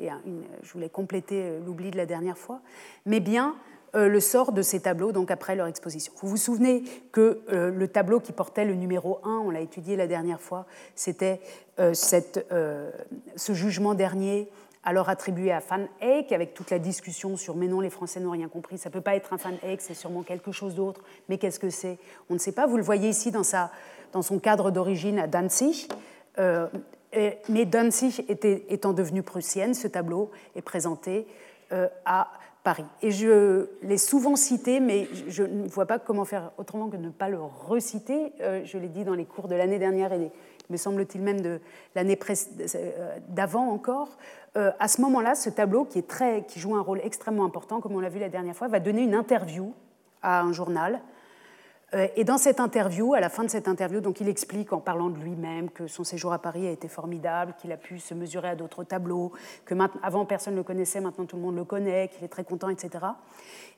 je voulais compléter euh, l'oubli de la dernière fois, mais bien le sort de ces tableaux donc après leur exposition. Vous vous souvenez que le tableau qui portait le numéro 1, on l'a étudié la dernière fois, c'était ce jugement dernier alors attribué à Van Eyck, avec toute la discussion sur mais non, les Français n'ont rien compris, ça ne peut pas être un Van Eyck, c'est sûrement quelque chose d'autre, mais qu'est-ce que c'est? On ne sait pas. Vous le voyez ici dans, son cadre d'origine à Danzig. Euh, mais Danzig étant devenue prussienne, ce tableau est présenté euh, à Paris. Et je l'ai souvent cité, mais je ne vois pas comment faire autrement que de ne pas le reciter. Euh, je l'ai dit dans les cours de l'année dernière et me semble-t-il même de l'année d'avant encore. Euh, à ce moment-là, ce tableau, qui, est très, qui joue un rôle extrêmement important, comme on l'a vu la dernière fois, va donner une interview à un journal. Euh, et dans cette interview, à la fin de cette interview, donc il explique en parlant de lui-même que son séjour à Paris a été formidable, qu'il a pu se mesurer à d'autres tableaux, que avant personne ne le connaissait, maintenant tout le monde le connaît, qu'il est très content, etc.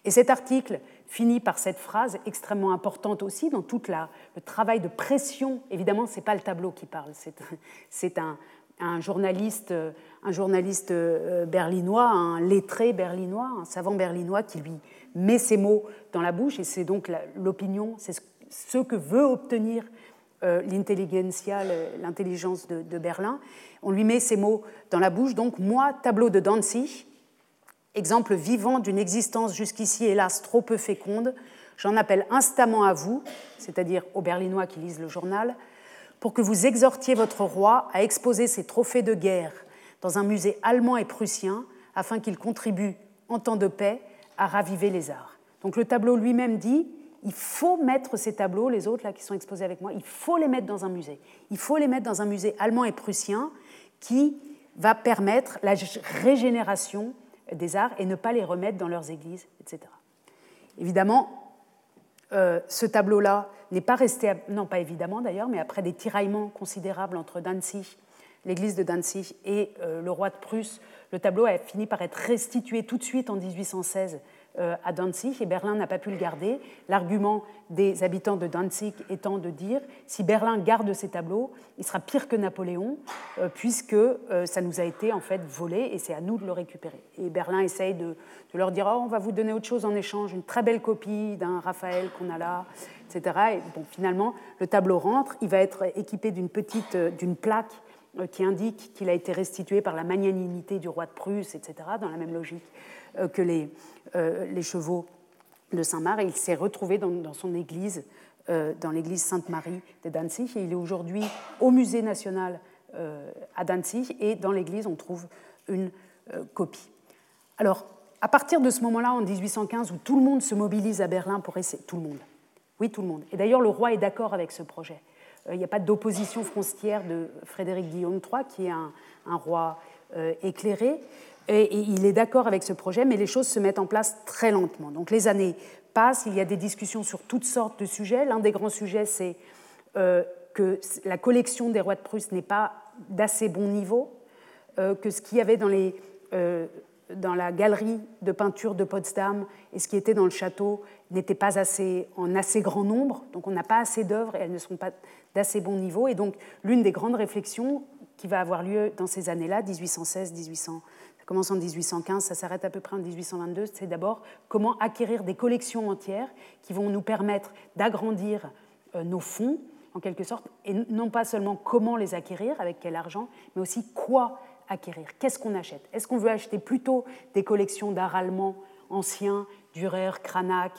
Et cet article finit par cette phrase extrêmement importante aussi dans tout le travail de pression. Évidemment, ce n'est pas le tableau qui parle, c'est un, un journaliste, un journaliste euh, berlinois, un lettré berlinois, un savant berlinois qui lui met ses mots dans la bouche, et c'est donc l'opinion, c'est ce que veut obtenir euh, l'intelligentsia, l'intelligence de, Berlin. On lui met ces mots dans la bouche, donc moi, tableau de Danzig, exemple vivant d'une existence jusqu'ici hélas trop peu féconde, j'en appelle instamment à vous, c'est-à-dire aux Berlinois qui lisent le journal, pour que vous exhortiez votre roi à exposer ses trophées de guerre dans un musée allemand et prussien afin qu'il contribue, en temps de paix, à raviver les arts. Donc le tableau lui-même dit il faut mettre ces tableaux, les autres là qui sont exposés avec moi, il faut les mettre dans un musée. Il faut les mettre dans un musée allemand et prussien qui va permettre la régénération des arts et ne pas les remettre dans leurs églises, etc. Évidemment, ce tableau-là n'est pas resté, non pas évidemment d'ailleurs, mais après des tiraillements considérables entre Danzig, l'église de Danzig et le roi de Prusse, le tableau a fini par être restitué tout de suite en 1816 euh, à Danzig et Berlin n'a pas pu le garder. L'argument des habitants de Danzig étant de dire si Berlin garde ces tableaux, il sera pire que Napoléon euh, puisque euh, ça nous a été en fait volé et c'est à nous de le récupérer. Et Berlin essaye de, leur dire oh, on va vous donner autre chose en échange, une très belle copie d'un Raphaël qu'on a là, etc. Et bon, finalement, le tableau rentre, il va être équipé d'une petite d'une plaque qui indique qu'il a été restitué par la magnanimité du roi de Prusse, etc., dans la même logique que les, euh, les chevaux de Saint-Marc il s'est retrouvé dans, son église, euh, dans l'église Sainte-Marie de Danzig. Il est aujourd'hui au musée national euh, à Danzig et dans l'église on trouve une copie. Alors, à partir de ce moment-là, en 1815, où tout le monde se mobilise à Berlin pour essayer, tout le monde, oui, tout le monde. Et d'ailleurs, le roi est d'accord avec ce projet. Il n'y a pas d'opposition frontière de Frédéric Guillaume III, qui est un, roi éclairé. Et, il est d'accord avec ce projet, mais les choses se mettent en place très lentement. Donc les années passent, il y a des discussions sur toutes sortes de sujets. L'un des grands sujets, c'est euh, que la collection des rois de Prusse n'est pas d'assez bon niveau, euh, que ce qu'il y avait euh, dans la galerie de peinture de Potsdam et ce qui était dans le château n'était pas assez, en assez grand nombre. Donc on n'a pas assez d'œuvres et elles ne sont pas d'assez bon niveau. Et donc l'une des grandes réflexions qui va avoir lieu dans ces années-là, 1816, 1800 ça commence en 1815, ça s'arrête à peu près en 1822. C'est d'abord comment acquérir des collections entières qui vont nous permettre d'agrandir euh, nos fonds, en quelque sorte, et non pas seulement comment les acquérir, avec quel argent, mais aussi quoi acquérir. Qu'est-ce qu'on achète? Est-ce qu'on veut acheter plutôt des collections d'art allemand anciens, Dürer, Cranach,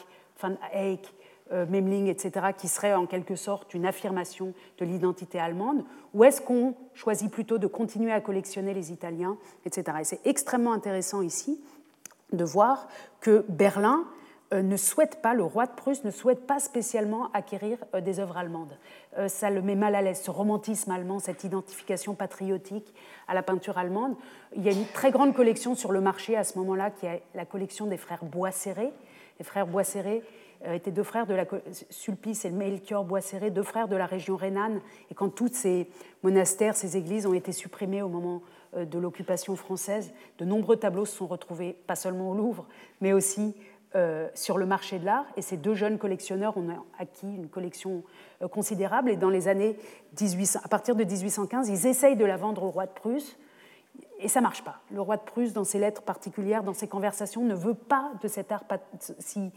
Van Eyck, euh, Memling, etc., qui serait en quelque sorte une affirmation de l'identité allemande, ou est-ce qu'on choisit plutôt de continuer à collectionner les Italiens, etc. Et c'est extrêmement intéressant ici de voir que Berlin euh, ne souhaite pas, le roi de Prusse ne souhaite pas spécialement acquérir euh, des œuvres allemandes. Ça le met mal à l'aise, ce romantisme allemand, cette identification patriotique à la peinture allemande. Il y a une très grande collection sur le marché à ce moment-là, qui est la collection des frères Boisserré. Les frères Boisserré euh, étaient deux frères de la Sulpice et Melchior Boisserré, deux frères de la région rhénane. Et quand tous ces monastères, ces églises ont été supprimés au moment euh, de l'occupation française, de nombreux tableaux se sont retrouvés, pas seulement au Louvre, mais aussi euh, sur le marché de l'art. Et ces deux jeunes collectionneurs ont acquis une collection considérable. Et dans les années 1800, à partir de 1815, ils essayent de la vendre au roi de Prusse. Et ça marche pas. Le roi de Prusse, dans ses lettres particulières, dans ses conversations, ne veut pas de cet art si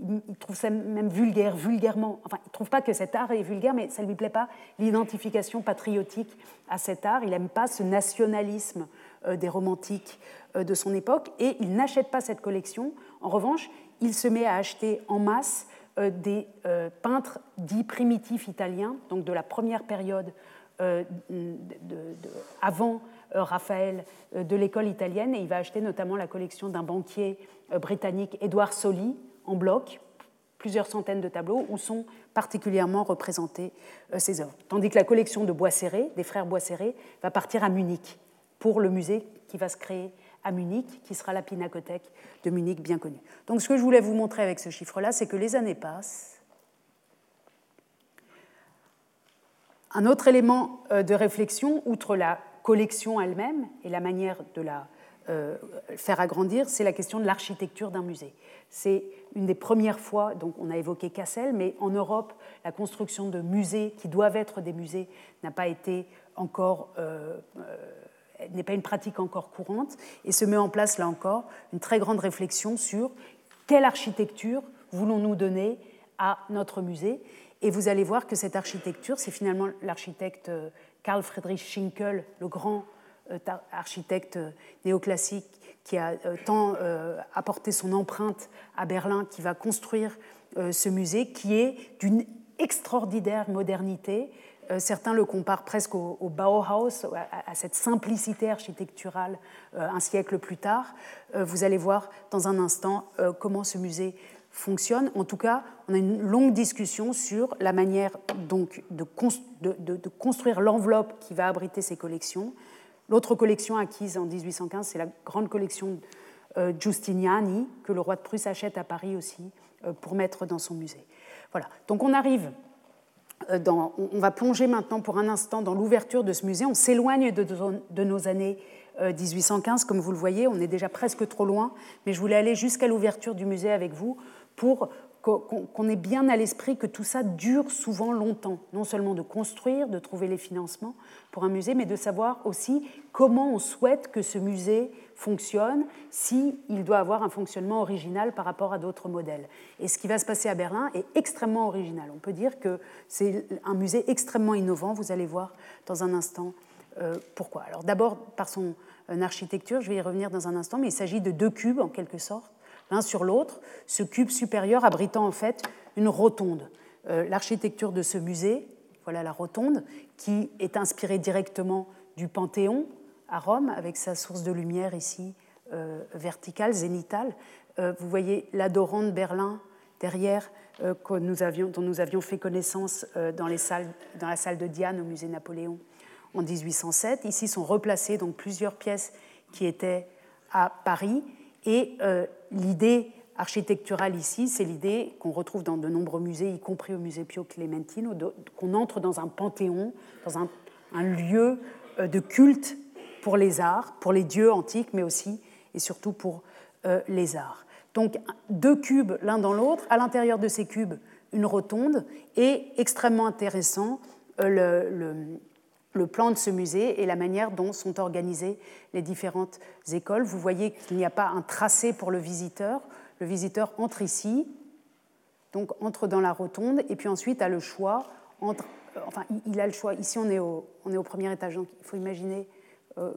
il trouve ça même vulgaire, vulgairement. Enfin, il trouve pas que cet art est vulgaire, mais ça lui plaît pas l'identification patriotique à cet art. Il n'aime pas ce nationalisme euh, des romantiques euh, de son époque et il n'achète pas cette collection. En revanche, il se met à acheter en masse euh, des peintres dits primitifs italiens, donc de la première période avant Raphaël de l'école italienne, et il va acheter notamment la collection d'un banquier euh, britannique Édouard Soli en bloc, plusieurs centaines de tableaux où sont particulièrement représentés ses euh, œuvres. Tandis que la collection de Boisserré, des frères Boisserré, va partir à Munich pour le musée qui va se créer à Munich, qui sera la pinacothèque de Munich bien connue. Donc ce que je voulais vous montrer avec ce chiffre-là, c'est que les années passent. Un autre élément euh, de réflexion, outre la collection elle-même et la manière de la euh, faire agrandir, c'est la question de l'architecture d'un musée. C'est une des premières fois, donc on a évoqué Cassel, mais en Europe, la construction de musées qui doivent être des musées n'a pas été encore, euh, euh, n'est pas une pratique encore courante, et se met en place là encore une très grande réflexion sur quelle architecture voulons-nous donner à notre musée. Et vous allez voir que cette architecture, c'est finalement l'architecte Karl Friedrich Schinkel, le grand euh, architecte euh, néoclassique qui a euh, tant apporté son empreinte à Berlin, qui va construire ce musée, qui est d'une extraordinaire modernité. Certains le comparent presque au Bauhaus, à cette simplicité architecturale un siècle plus tard. Vous allez voir dans un instant comment ce musée fonctionne. En tout cas, on a une longue discussion sur la manière donc de, construire l'enveloppe qui va abriter ces collections, L'autre collection acquise en 1815, c'est la grande collection Giustiniani, que le roi de Prusse achète à Paris aussi pour mettre dans son musée. Voilà, donc on arrive dans, on va plonger maintenant pour un instant dans l'ouverture de ce musée. On s'éloigne de, de, nos années 1815, comme vous le voyez, on est déjà presque trop loin, mais je voulais aller jusqu'à l'ouverture du musée avec vous pour qu'on ait bien à l'esprit que tout ça dure souvent longtemps, non seulement de construire, de trouver les financements pour un musée, mais de savoir aussi comment on souhaite que ce musée fonctionne, s'il doit avoir un fonctionnement original par rapport à d'autres modèles. Et ce qui va se passer à Berlin est extrêmement original. On peut dire que c'est un musée extrêmement innovant, vous allez voir dans un instant euh, pourquoi. Alors d'abord par son euh, architecture, je vais y revenir dans un instant, mais il s'agit de deux cubes en quelque sorte l'un sur l'autre, ce cube supérieur abritant en fait une rotonde. Euh, l'architecture de ce musée, voilà la rotonde, qui est inspirée directement du Panthéon à Rome, avec sa source de lumière ici euh, verticale, zénitale. Euh, vous voyez l'adorant de Berlin derrière, nous avions, dont nous avions fait connaissance dans, dans la salle de Diane au musée Napoléon en 1807. Ici sont replacées donc plusieurs pièces qui étaient à Paris et euh, l'idée architecturale ici, c'est l'idée qu'on retrouve dans de nombreux musées, y compris au musée Pio Clementino, qu'on entre dans un panthéon, dans un, lieu euh, de culte pour les arts, pour les dieux antiques, mais aussi et surtout pour euh, les arts. Donc deux cubes l'un dans l'autre, à l'intérieur de ces cubes, une rotonde, et extrêmement intéressant, le, le plan de ce musée et la manière dont sont organisées les différentes écoles. Vous voyez qu'il n'y a pas un tracé pour le visiteur. Le visiteur entre ici, donc entre dans la rotonde, et puis ensuite a le choix entre. Euh, enfin, il a le choix. Ici, on est au, on est au premier étage, donc il faut imaginer euh,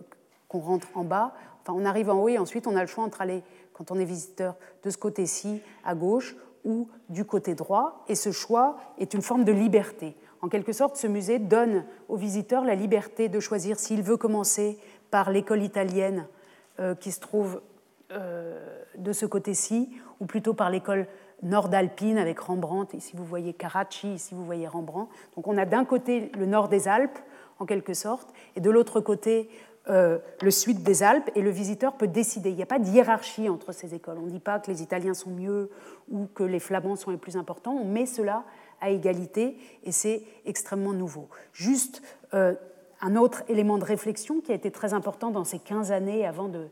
qu'on rentre en bas. Enfin, on arrive en haut et ensuite on a le choix entre aller, quand on est visiteur, de ce côté-ci, à gauche, ou du côté droit. Et ce choix est une forme de liberté. En quelque sorte, ce musée donne aux visiteurs la liberté de choisir s'il veut commencer par l'école italienne euh, qui se trouve euh, de ce côté-ci, ou plutôt par l'école nord-alpine avec Rembrandt. Ici, vous voyez Carracci, ici, vous voyez Rembrandt. Donc, on a d'un côté le nord des Alpes, en quelque sorte, et de l'autre côté euh, le sud des Alpes, et le visiteur peut décider. Il n'y a pas de hiérarchie entre ces écoles. On ne dit pas que les Italiens sont mieux ou que les Flamands sont les plus importants. On met cela à égalité et c'est extrêmement nouveau. Juste euh, un autre élément de réflexion qui a été très important dans ces 15 années avant de,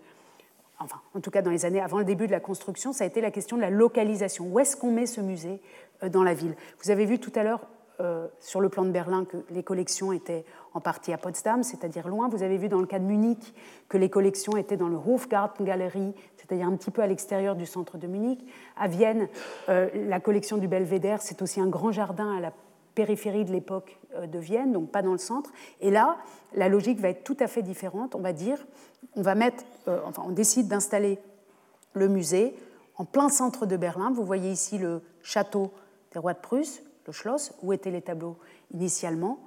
enfin en tout cas dans les années avant le début de la construction, ça a été la question de la localisation. Où est-ce qu'on met ce musée euh, dans la ville? Vous avez vu tout à l'heure euh, sur le plan de Berlin que les collections étaient en partie à Potsdam, c'est-à-dire loin. Vous avez vu dans le cas de Munich que les collections étaient dans le Hofgartengalerie, c'est-à-dire un petit peu à l'extérieur du centre de Munich. À Vienne, euh, la collection du Belvédère, c'est aussi un grand jardin à la périphérie de l'époque euh, de Vienne, donc pas dans le centre. Et là, la logique va être tout à fait différente. On va dire, on va mettre, enfin, on décide d'installer le musée en plein centre de Berlin. Vous voyez ici le château des rois de Prusse, le où étaient les tableaux initialement.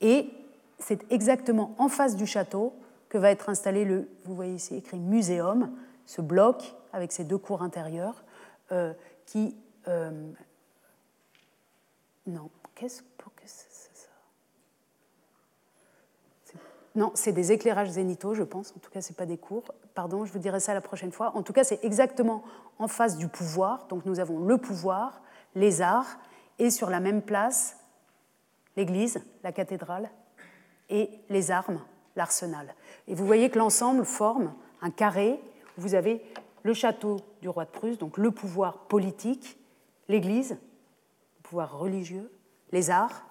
Et c'est exactement en face du château que va être installé le, vous voyez ici écrit muséum, ce bloc avec ses deux cours intérieures, euh, qui... Euh, non, qu'est-ce que c'est ça? Non, c'est des éclairages zénithaux, je pense. En tout cas, ce n'est pas des cours. Pardon, je vous dirai ça la prochaine fois. En tout cas, c'est exactement en face du pouvoir. Donc nous avons le pouvoir, les arts, et sur la même place l'église, la cathédrale, et les armes, l'arsenal. Et vous voyez que l'ensemble forme un carré où vous avez le château du roi de Prusse, donc le pouvoir politique, l'église, le pouvoir religieux, les arts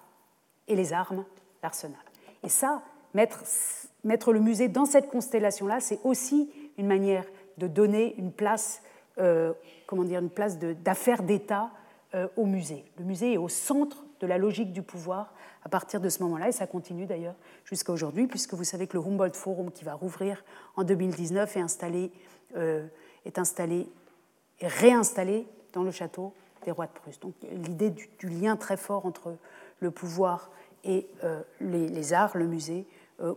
et les armes, l'arsenal. Et ça, mettre, le musée dans cette constellation-là, c'est aussi une manière de donner une place, euh, comment dire, une place d'affaires d'État au musée. Le musée est au centre de la logique du pouvoir à partir de ce moment-là, et ça continue d'ailleurs jusqu'à aujourd'hui, puisque vous savez que le Humboldt Forum, qui va rouvrir en 2019, est installé, euh, est installé et réinstallé dans le château des rois de Prusse. Donc l'idée du, lien très fort entre le pouvoir et euh, les, arts, le musée,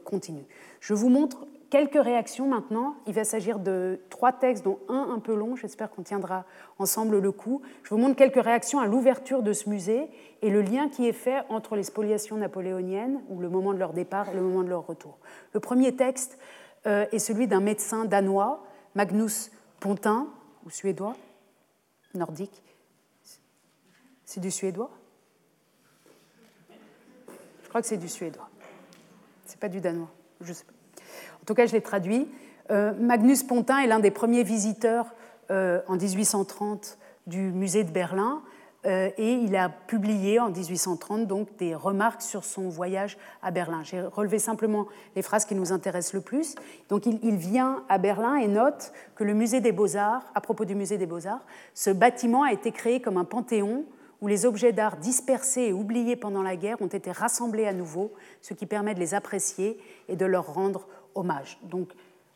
continue. Je vous montre Quelques réactions maintenant. Il va s'agir de trois textes, dont un un peu long. J'espère qu'on tiendra ensemble le coup. Je vous montre quelques réactions à l'ouverture de ce musée et le lien qui est fait entre les spoliations napoléoniennes, ou le moment de leur départ et le moment de leur retour. Le premier texte euh, est celui d'un médecin danois, Magnus pontin ou suédois, nordique. C'est du suédois? Je crois que c'est du suédois. C'est pas du danois, je sais pas. En tout cas, je l'ai traduit. Euh, Magnus Pontin est l'un des premiers visiteurs euh, en 1830 du musée de Berlin euh, et il a publié en 1830 donc des remarques sur son voyage à Berlin. J'ai relevé simplement les phrases qui nous intéressent le plus. Donc il, il vient à Berlin et note que le musée des beaux-arts, à propos du musée des beaux-arts, ce bâtiment a été créé comme un panthéon où les objets d'art dispersés et oubliés pendant la guerre ont été rassemblés à nouveau, ce qui permet de les apprécier et de leur rendre hommage. Donc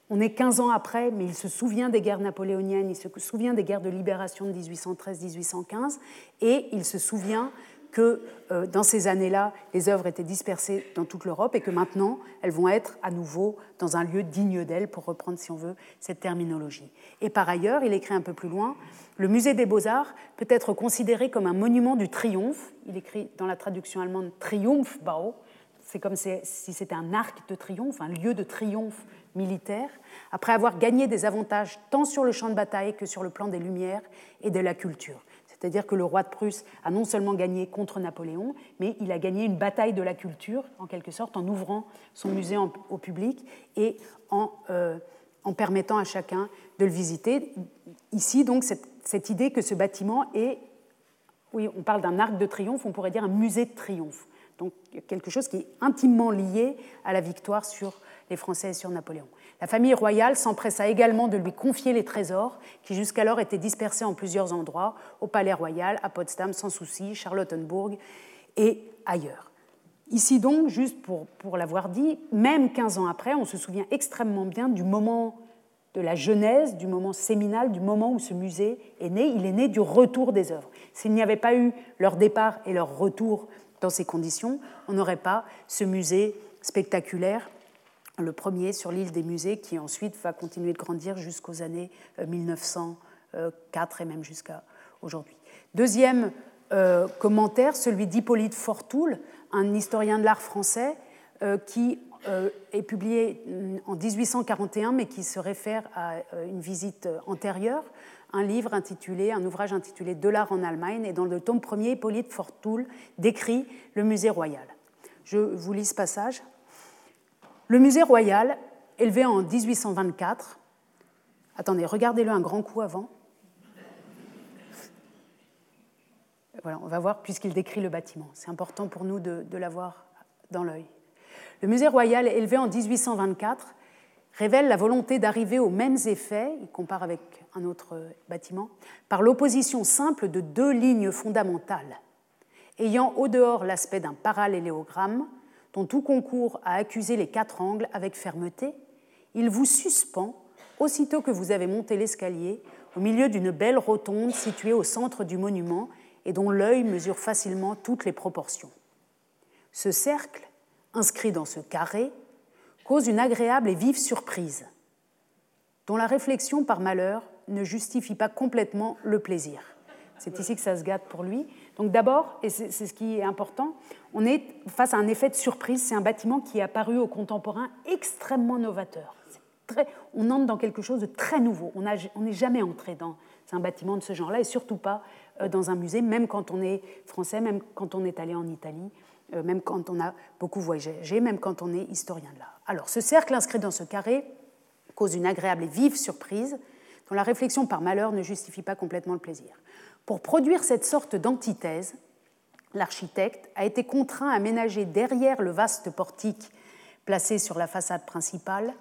on est 15 ans après, mais il se souvient des guerres napoléoniennes, il se souvient des guerres de libération de 1813-1815, et il se souvient que euh, dans ces années-là, les œuvres étaient dispersées dans toute l'Europe et que maintenant, elles vont être à nouveau dans un lieu digne d'elles, pour reprendre, si on veut, cette terminologie. Et par ailleurs, il écrit un peu plus loin, le musée des beaux-arts peut être considéré comme un monument du triomphe. Il écrit dans la traduction allemande Triumphbau, c'est comme si c'était un arc de triomphe, un lieu de triomphe militaire, après avoir gagné des avantages tant sur le champ de bataille que sur le plan des Lumières et de la culture. C'est-à-dire que le roi de Prusse a non seulement gagné contre Napoléon, mais il a gagné une bataille de la culture, en quelque sorte, en ouvrant son musée au public et en, euh, en, permettant à chacun de le visiter. Ici, donc, cette idée que ce bâtiment est, oui, on parle d'un arc de triomphe, on pourrait dire un musée de triomphe. Quelque chose qui est intimement lié à la victoire sur les Français et sur Napoléon. La famille royale s'empressa également de lui confier les trésors qui jusqu'alors étaient dispersés en plusieurs endroits, au Palais Royal, à Potsdam, sans souci, Charlottenburg et ailleurs. Ici donc, juste pour, pour l'avoir dit, même 15 ans après, on se souvient extrêmement bien du moment de la genèse, du moment séminal, du moment où ce musée est né. Il est né du retour des œuvres. S'il n'y avait pas eu leur départ et leur retour dans ces conditions, on n'aurait pas ce musée spectaculaire le premier sur l'île des musées, qui ensuite va continuer de grandir jusqu'aux années 1904 euh, et même jusqu'à aujourd'hui. Deuxième euh, commentaire, celui d'Hippolyte Fortoul, un historien de l'art français, euh, qui est publié mm, en 1841, mais qui se réfère à une visite antérieure, un livre intitulé, un ouvrage intitulé De l'art en Allemagne, et dans le tome premier, Hippolyte Fortoul décrit le musée royal. Je vous lis ce passage. Le musée royal, élevé en 1824, attendez, regardez-le un grand coup avant. Voilà, on va voir puisqu'il décrit le bâtiment. C'est important pour nous de, de l'avoir dans l'œil. Le musée royal, élevé en 1824, révèle la volonté d'arriver aux mêmes effets, il compare avec un autre bâtiment, par l'opposition simple de deux lignes fondamentales, ayant au dehors l'aspect d'un parallélogramme dont tout concourt à accuser les quatre angles avec fermeté, il vous suspend aussitôt que vous avez monté l'escalier au milieu d'une belle rotonde située au centre du monument et dont l'œil mesure facilement toutes les proportions. Ce cercle, inscrit dans ce carré, cause une agréable et vive surprise, dont la réflexion par malheur ne justifie pas complètement le plaisir. C'est ici que ça se gâte pour lui. Donc d'abord, et c'est ce qui est important, on est face à un effet de surprise. C'est un bâtiment qui est apparu aux contemporains extrêmement novateur. On entre dans quelque chose de très nouveau. On n'est jamais entré dans un bâtiment de ce genre-là, et surtout pas euh, dans un musée, même quand on est français, même quand on est allé en Italie, même quand on a beaucoup voyagé, même quand on est historien de l'art. Alors, ce cercle inscrit dans ce carré cause une agréable et vive surprise, dont la réflexion par malheur ne justifie pas complètement le plaisir. Pour produire cette sorte d'antithèse, l'architecte a été contraint à ménager derrière le vaste portique placé sur la façade principale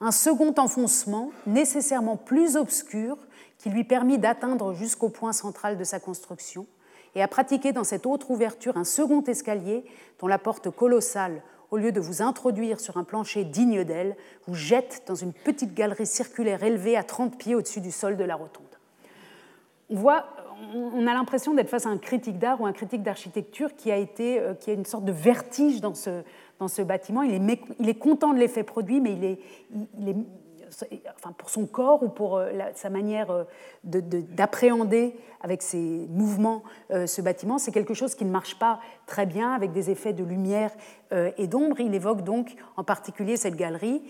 un second enfoncement nécessairement plus obscur qui lui permit d'atteindre jusqu'au point central de sa construction et à pratiquer dans cette autre ouverture un second escalier dont la porte colossale, au lieu de vous introduire sur un plancher digne d'elle, vous jette dans une petite galerie circulaire élevée à 30 pieds au-dessus du sol de la rotonde on voit, on a l'impression d'être face à un critique d'art ou un critique d'architecture qui a été, euh, qui a une sorte de vertige dans ce, dans ce bâtiment. Il est, il est content de l'effet produit, mais il est, il est enfin pour son corps ou pour euh, sa manière euh, d'appréhender avec ses mouvements euh, ce bâtiment, c'est quelque chose qui ne marche pas très bien avec des effets de lumière et d'ombre. Il évoque donc en particulier cette galerie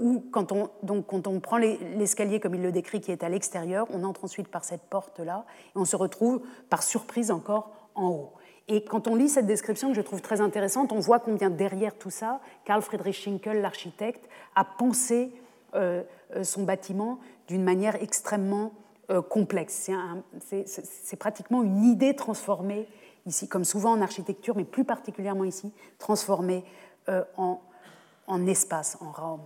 où quand on, prend l'escalier comme il le décrit qui est à l'extérieur, on entre ensuite par cette porte-là et on se retrouve par surprise encore en haut. Et quand on lit cette description que je trouve très intéressante, on voit combien derrière tout ça, Karl Friedrich Schinkel, l'architecte, a pensé son bâtiment d'une manière extrêmement euh, complexe. C'est pratiquement une idée transformée ici, comme souvent en architecture, mais plus particulièrement ici, transformée en, en espace, en Rome.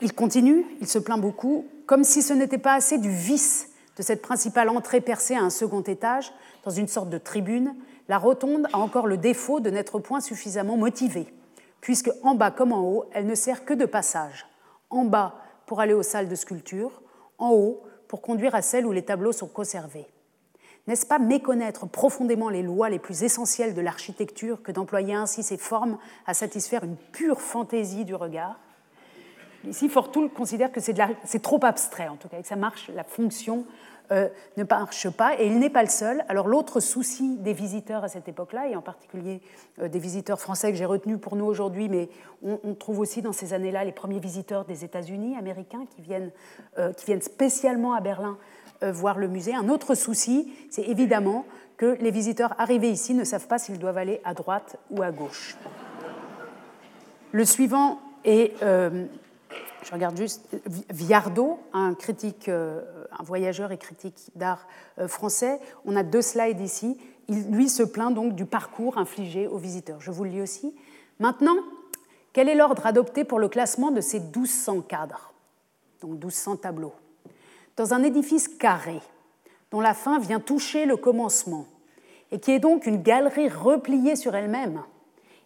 Il continue, il se plaint beaucoup, comme si ce n'était pas assez du vice de cette principale entrée percée à un second étage, dans une sorte de tribune, la rotonde a encore le défaut de n'être point suffisamment motivée puisque en bas comme en haut, elle ne sert que de passage. En bas pour aller aux salles de sculpture, en haut pour conduire à celles où les tableaux sont conservés. N'est-ce pas méconnaître profondément les lois les plus essentielles de l'architecture que d'employer ainsi ces formes à satisfaire une pure fantaisie du regard? Ici, Fortoul considère que c'est trop abstrait, en tout cas, que ça marche, la fonction euh, ne marche pas, et il n'est pas le seul. Alors l'autre souci des visiteurs à cette époque-là, et en particulier euh, des visiteurs français que j'ai retenus pour nous aujourd'hui, mais on, trouve aussi dans ces années-là les premiers visiteurs des États-Unis, américains, qui viennent, euh, qui viennent spécialement à Berlin voir le musée. Un autre souci, c'est évidemment que les visiteurs arrivés ici ne savent pas s'ils doivent aller à droite ou à gauche. Le suivant est je regarde juste, Viardot, un critique, euh, un voyageur et critique d'art euh, français. On a deux slides ici. Il, lui se plaint donc du parcours infligé aux visiteurs. Je vous le lis aussi. Maintenant, quel est l'ordre adopté pour le classement de ces 1200 cadres, donc 1200 tableaux Dans un édifice carré, dont la fin vient toucher le commencement, et qui est donc une galerie repliée sur elle-même,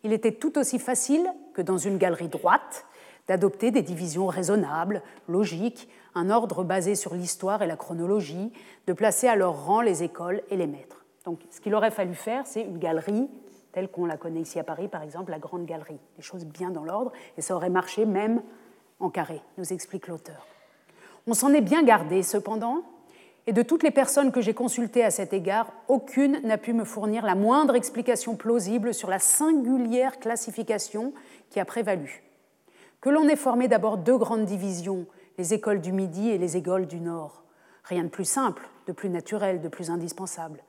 il était tout aussi facile que dans une galerie droite d'adopter des divisions raisonnables, logiques, un ordre basé sur l'histoire et la chronologie, de placer à leur rang les écoles et les maîtres. Donc ce qu'il aurait fallu faire, c'est une galerie telle qu'on la connaît ici à Paris, par exemple, la Grande Galerie, des choses bien dans l'ordre, et ça aurait marché même en carré, nous explique l'auteur. On s'en est bien gardé, cependant, et de toutes les personnes que j'ai consultées à cet égard, aucune n'a pu me fournir la moindre explication plausible sur la singulière classification qui a prévalu que l'on ait formé d'abord deux grandes divisions, les écoles du Midi et les écoles du Nord. Rien de plus simple, de plus naturel, de plus indispensable.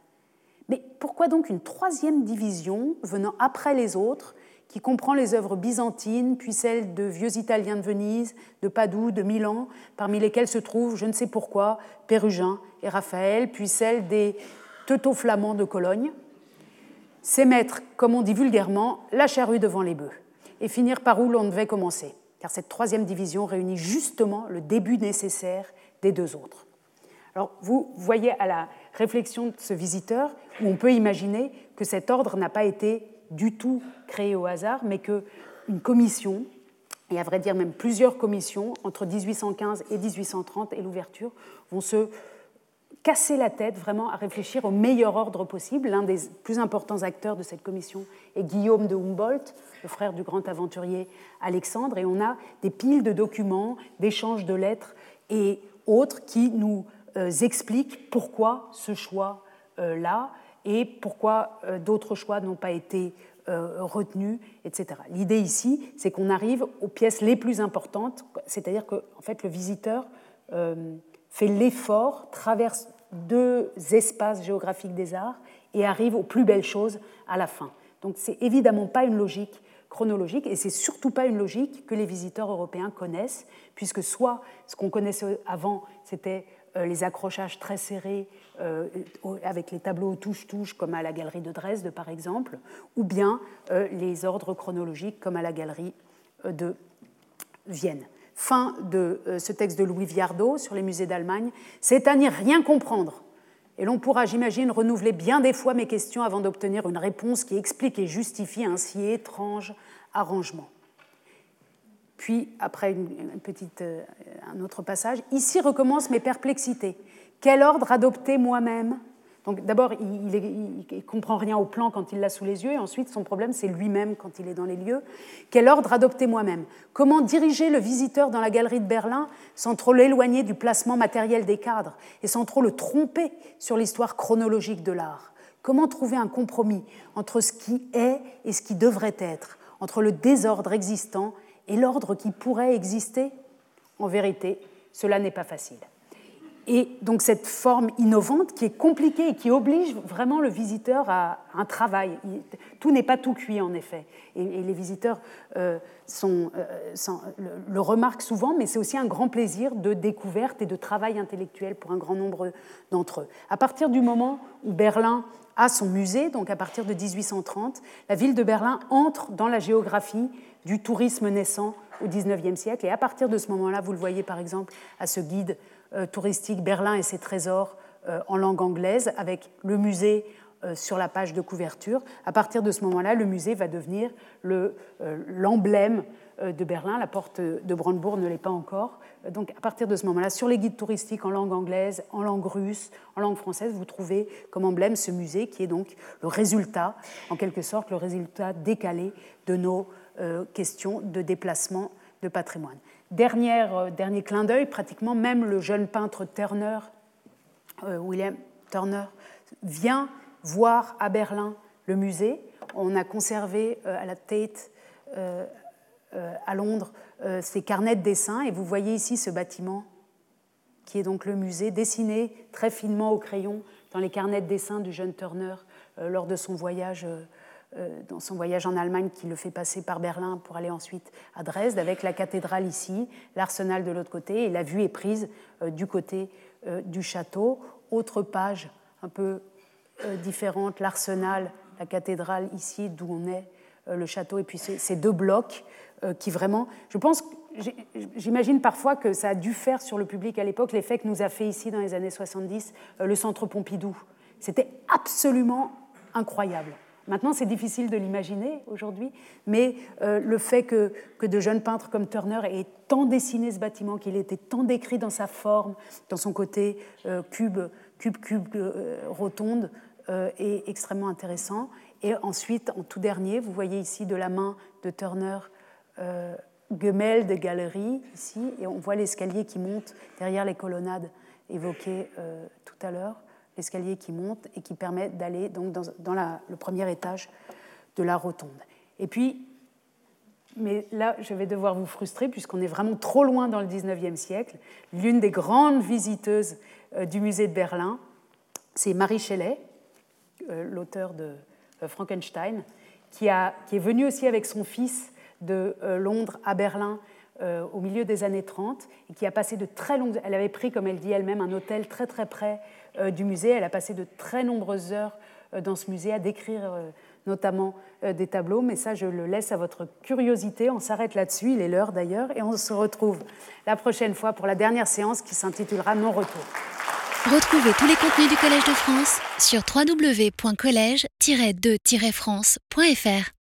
Mais pourquoi donc une troisième division venant après les autres, qui comprend les œuvres byzantines, puis celles de vieux Italiens de Venise, de Padoue, de Milan, parmi lesquelles se trouvent, je ne sais pourquoi, Pérugin et Raphaël, puis celles des teuto-flamands de Cologne C'est mettre, comme on dit vulgairement, la charrue devant les bœufs, et finir par où l'on devait commencer car cette troisième division réunit justement le début nécessaire des deux autres. Alors vous voyez à la réflexion de ce visiteur on peut imaginer que cet ordre n'a pas été du tout créé au hasard, mais qu'une commission, et à vrai dire même plusieurs commissions, entre 1815 et 1830 et l'ouverture, vont se casser la tête vraiment à réfléchir au meilleur ordre possible. L'un des plus importants acteurs de cette commission est Guillaume de Humboldt, le frère du grand aventurier Alexandre, et on a des piles de documents, d'échanges de lettres et autres qui nous euh, expliquent pourquoi ce choix-là et pourquoi euh, d'autres choix n'ont pas été euh, retenus, etc. L'idée ici, c'est qu'on arrive aux pièces les plus importantes, c'est-à-dire que en fait, le visiteur fait l'effort, traverse deux espaces géographiques des arts et arrive aux plus belles choses à la fin. Donc c'est évidemment pas une logique chronologique et c'est surtout pas une logique que les visiteurs européens connaissent, puisque soit ce qu'on connaissait avant, c'était euh, les accrochages très serrés euh, avec les tableaux touche-touche comme à la galerie de Dresde par exemple, ou bien euh, les ordres chronologiques comme à la galerie de Vienne. Fin de ce texte de Louis Viardot sur les musées d'Allemagne. C'est à n'y rien comprendre et l'on pourra, j'imagine, renouveler bien des fois mes questions avant d'obtenir une réponse qui explique et justifie un si étrange arrangement. Puis, après euh, un autre passage, ici recommencent mes perplexités. Quel ordre adopter moi-même? Donc d'abord, il ne comprend rien au plan quand il l'a sous les yeux, et ensuite son problème, c'est lui-même quand il est dans les lieux. Quel ordre adopter moi-même? Comment diriger le visiteur dans la galerie de Berlin sans trop l'éloigner du placement matériel des cadres et sans trop le tromper sur l'histoire chronologique de l'art? Comment trouver un compromis entre ce qui est et ce qui devrait être, entre le désordre existant et l'ordre qui pourrait exister? En vérité, cela n'est pas facile. Et donc cette forme innovante qui est compliquée et qui oblige vraiment le visiteur à un travail. Tout n'est pas tout cuit en effet. Et, les visiteurs euh, euh, le, remarquent souvent, mais c'est aussi un grand plaisir de découverte et de travail intellectuel pour un grand nombre d'entre eux. À partir du moment où Berlin a son musée, donc à partir de 1830, la ville de Berlin entre dans la géographie du tourisme naissant au XIXe siècle. Et à partir de ce moment-là, vous le voyez par exemple à ce guide touristique Berlin et ses trésors euh, en langue anglaise, avec le musée euh, sur la page de couverture. À partir de ce moment-là, le musée va devenir l'emblème de Berlin. La porte de Brandebourg ne l'est pas encore. Donc, à partir de ce moment-là, sur les guides touristiques en langue anglaise, en langue russe, en langue française, vous trouvez comme emblème ce musée qui est donc le résultat, en quelque sorte, le résultat décalé de nos questions de déplacement de patrimoine. Euh, dernier clin d'œil, pratiquement même le jeune peintre Turner, euh, William Turner, vient voir à Berlin le musée. On a conservé euh, à la Tate à Londres ses carnets de dessin et vous voyez ici ce bâtiment qui est donc le musée, dessiné très finement au crayon dans les carnets de dessin du jeune Turner lors de son voyage dans son voyage en Allemagne qui le fait passer par Berlin pour aller ensuite à Dresde, avec la cathédrale ici, l'arsenal de l'autre côté, et la vue est prise euh, du côté euh, du château. Autre page un peu différente, l'arsenal, la cathédrale ici, d'où on est, le château, et puis ces deux blocs qui vraiment, je pense, j'imagine parfois que ça a dû faire sur le public à l'époque l'effet que nous a fait ici dans les années 70 le centre Pompidou. C'était absolument incroyable. Maintenant, c'est difficile de l'imaginer aujourd'hui, mais euh, le fait que, que, de jeunes peintres comme Turner aient tant dessiné ce bâtiment, qu'il était tant décrit dans sa forme, dans son côté euh, cube, cube, cube, euh, rotonde, est extrêmement intéressant. Et ensuite, en tout dernier, vous voyez ici de la main de Turner Gemelle de galerie, ici, et on voit l'escalier qui monte derrière les colonnades évoquées tout à l'heure l'escalier qui monte et qui permet d'aller donc dans, le premier étage de la rotonde. Et puis, mais là, je vais devoir vous frustrer puisqu'on est vraiment trop loin dans le 19e siècle. L'une des grandes visiteuses euh, du musée de Berlin, c'est Marie Shelley, euh, l'auteur de euh, Frankenstein, qui, a, qui, est venue aussi avec son fils de Londres à Berlin au milieu des années 30 et qui a passé de très longues... Elle avait pris, comme elle dit elle-même, un hôtel très très près du musée. Elle a passé de très nombreuses heures euh, dans ce musée à décrire euh, notamment des tableaux, mais ça je le laisse à votre curiosité. On s'arrête là-dessus, il est l'heure d'ailleurs, et on se retrouve la prochaine fois pour la dernière séance qui s'intitulera Non retour. Retrouvez tous les contenus du Collège de France sur www.colège-2-france.fr.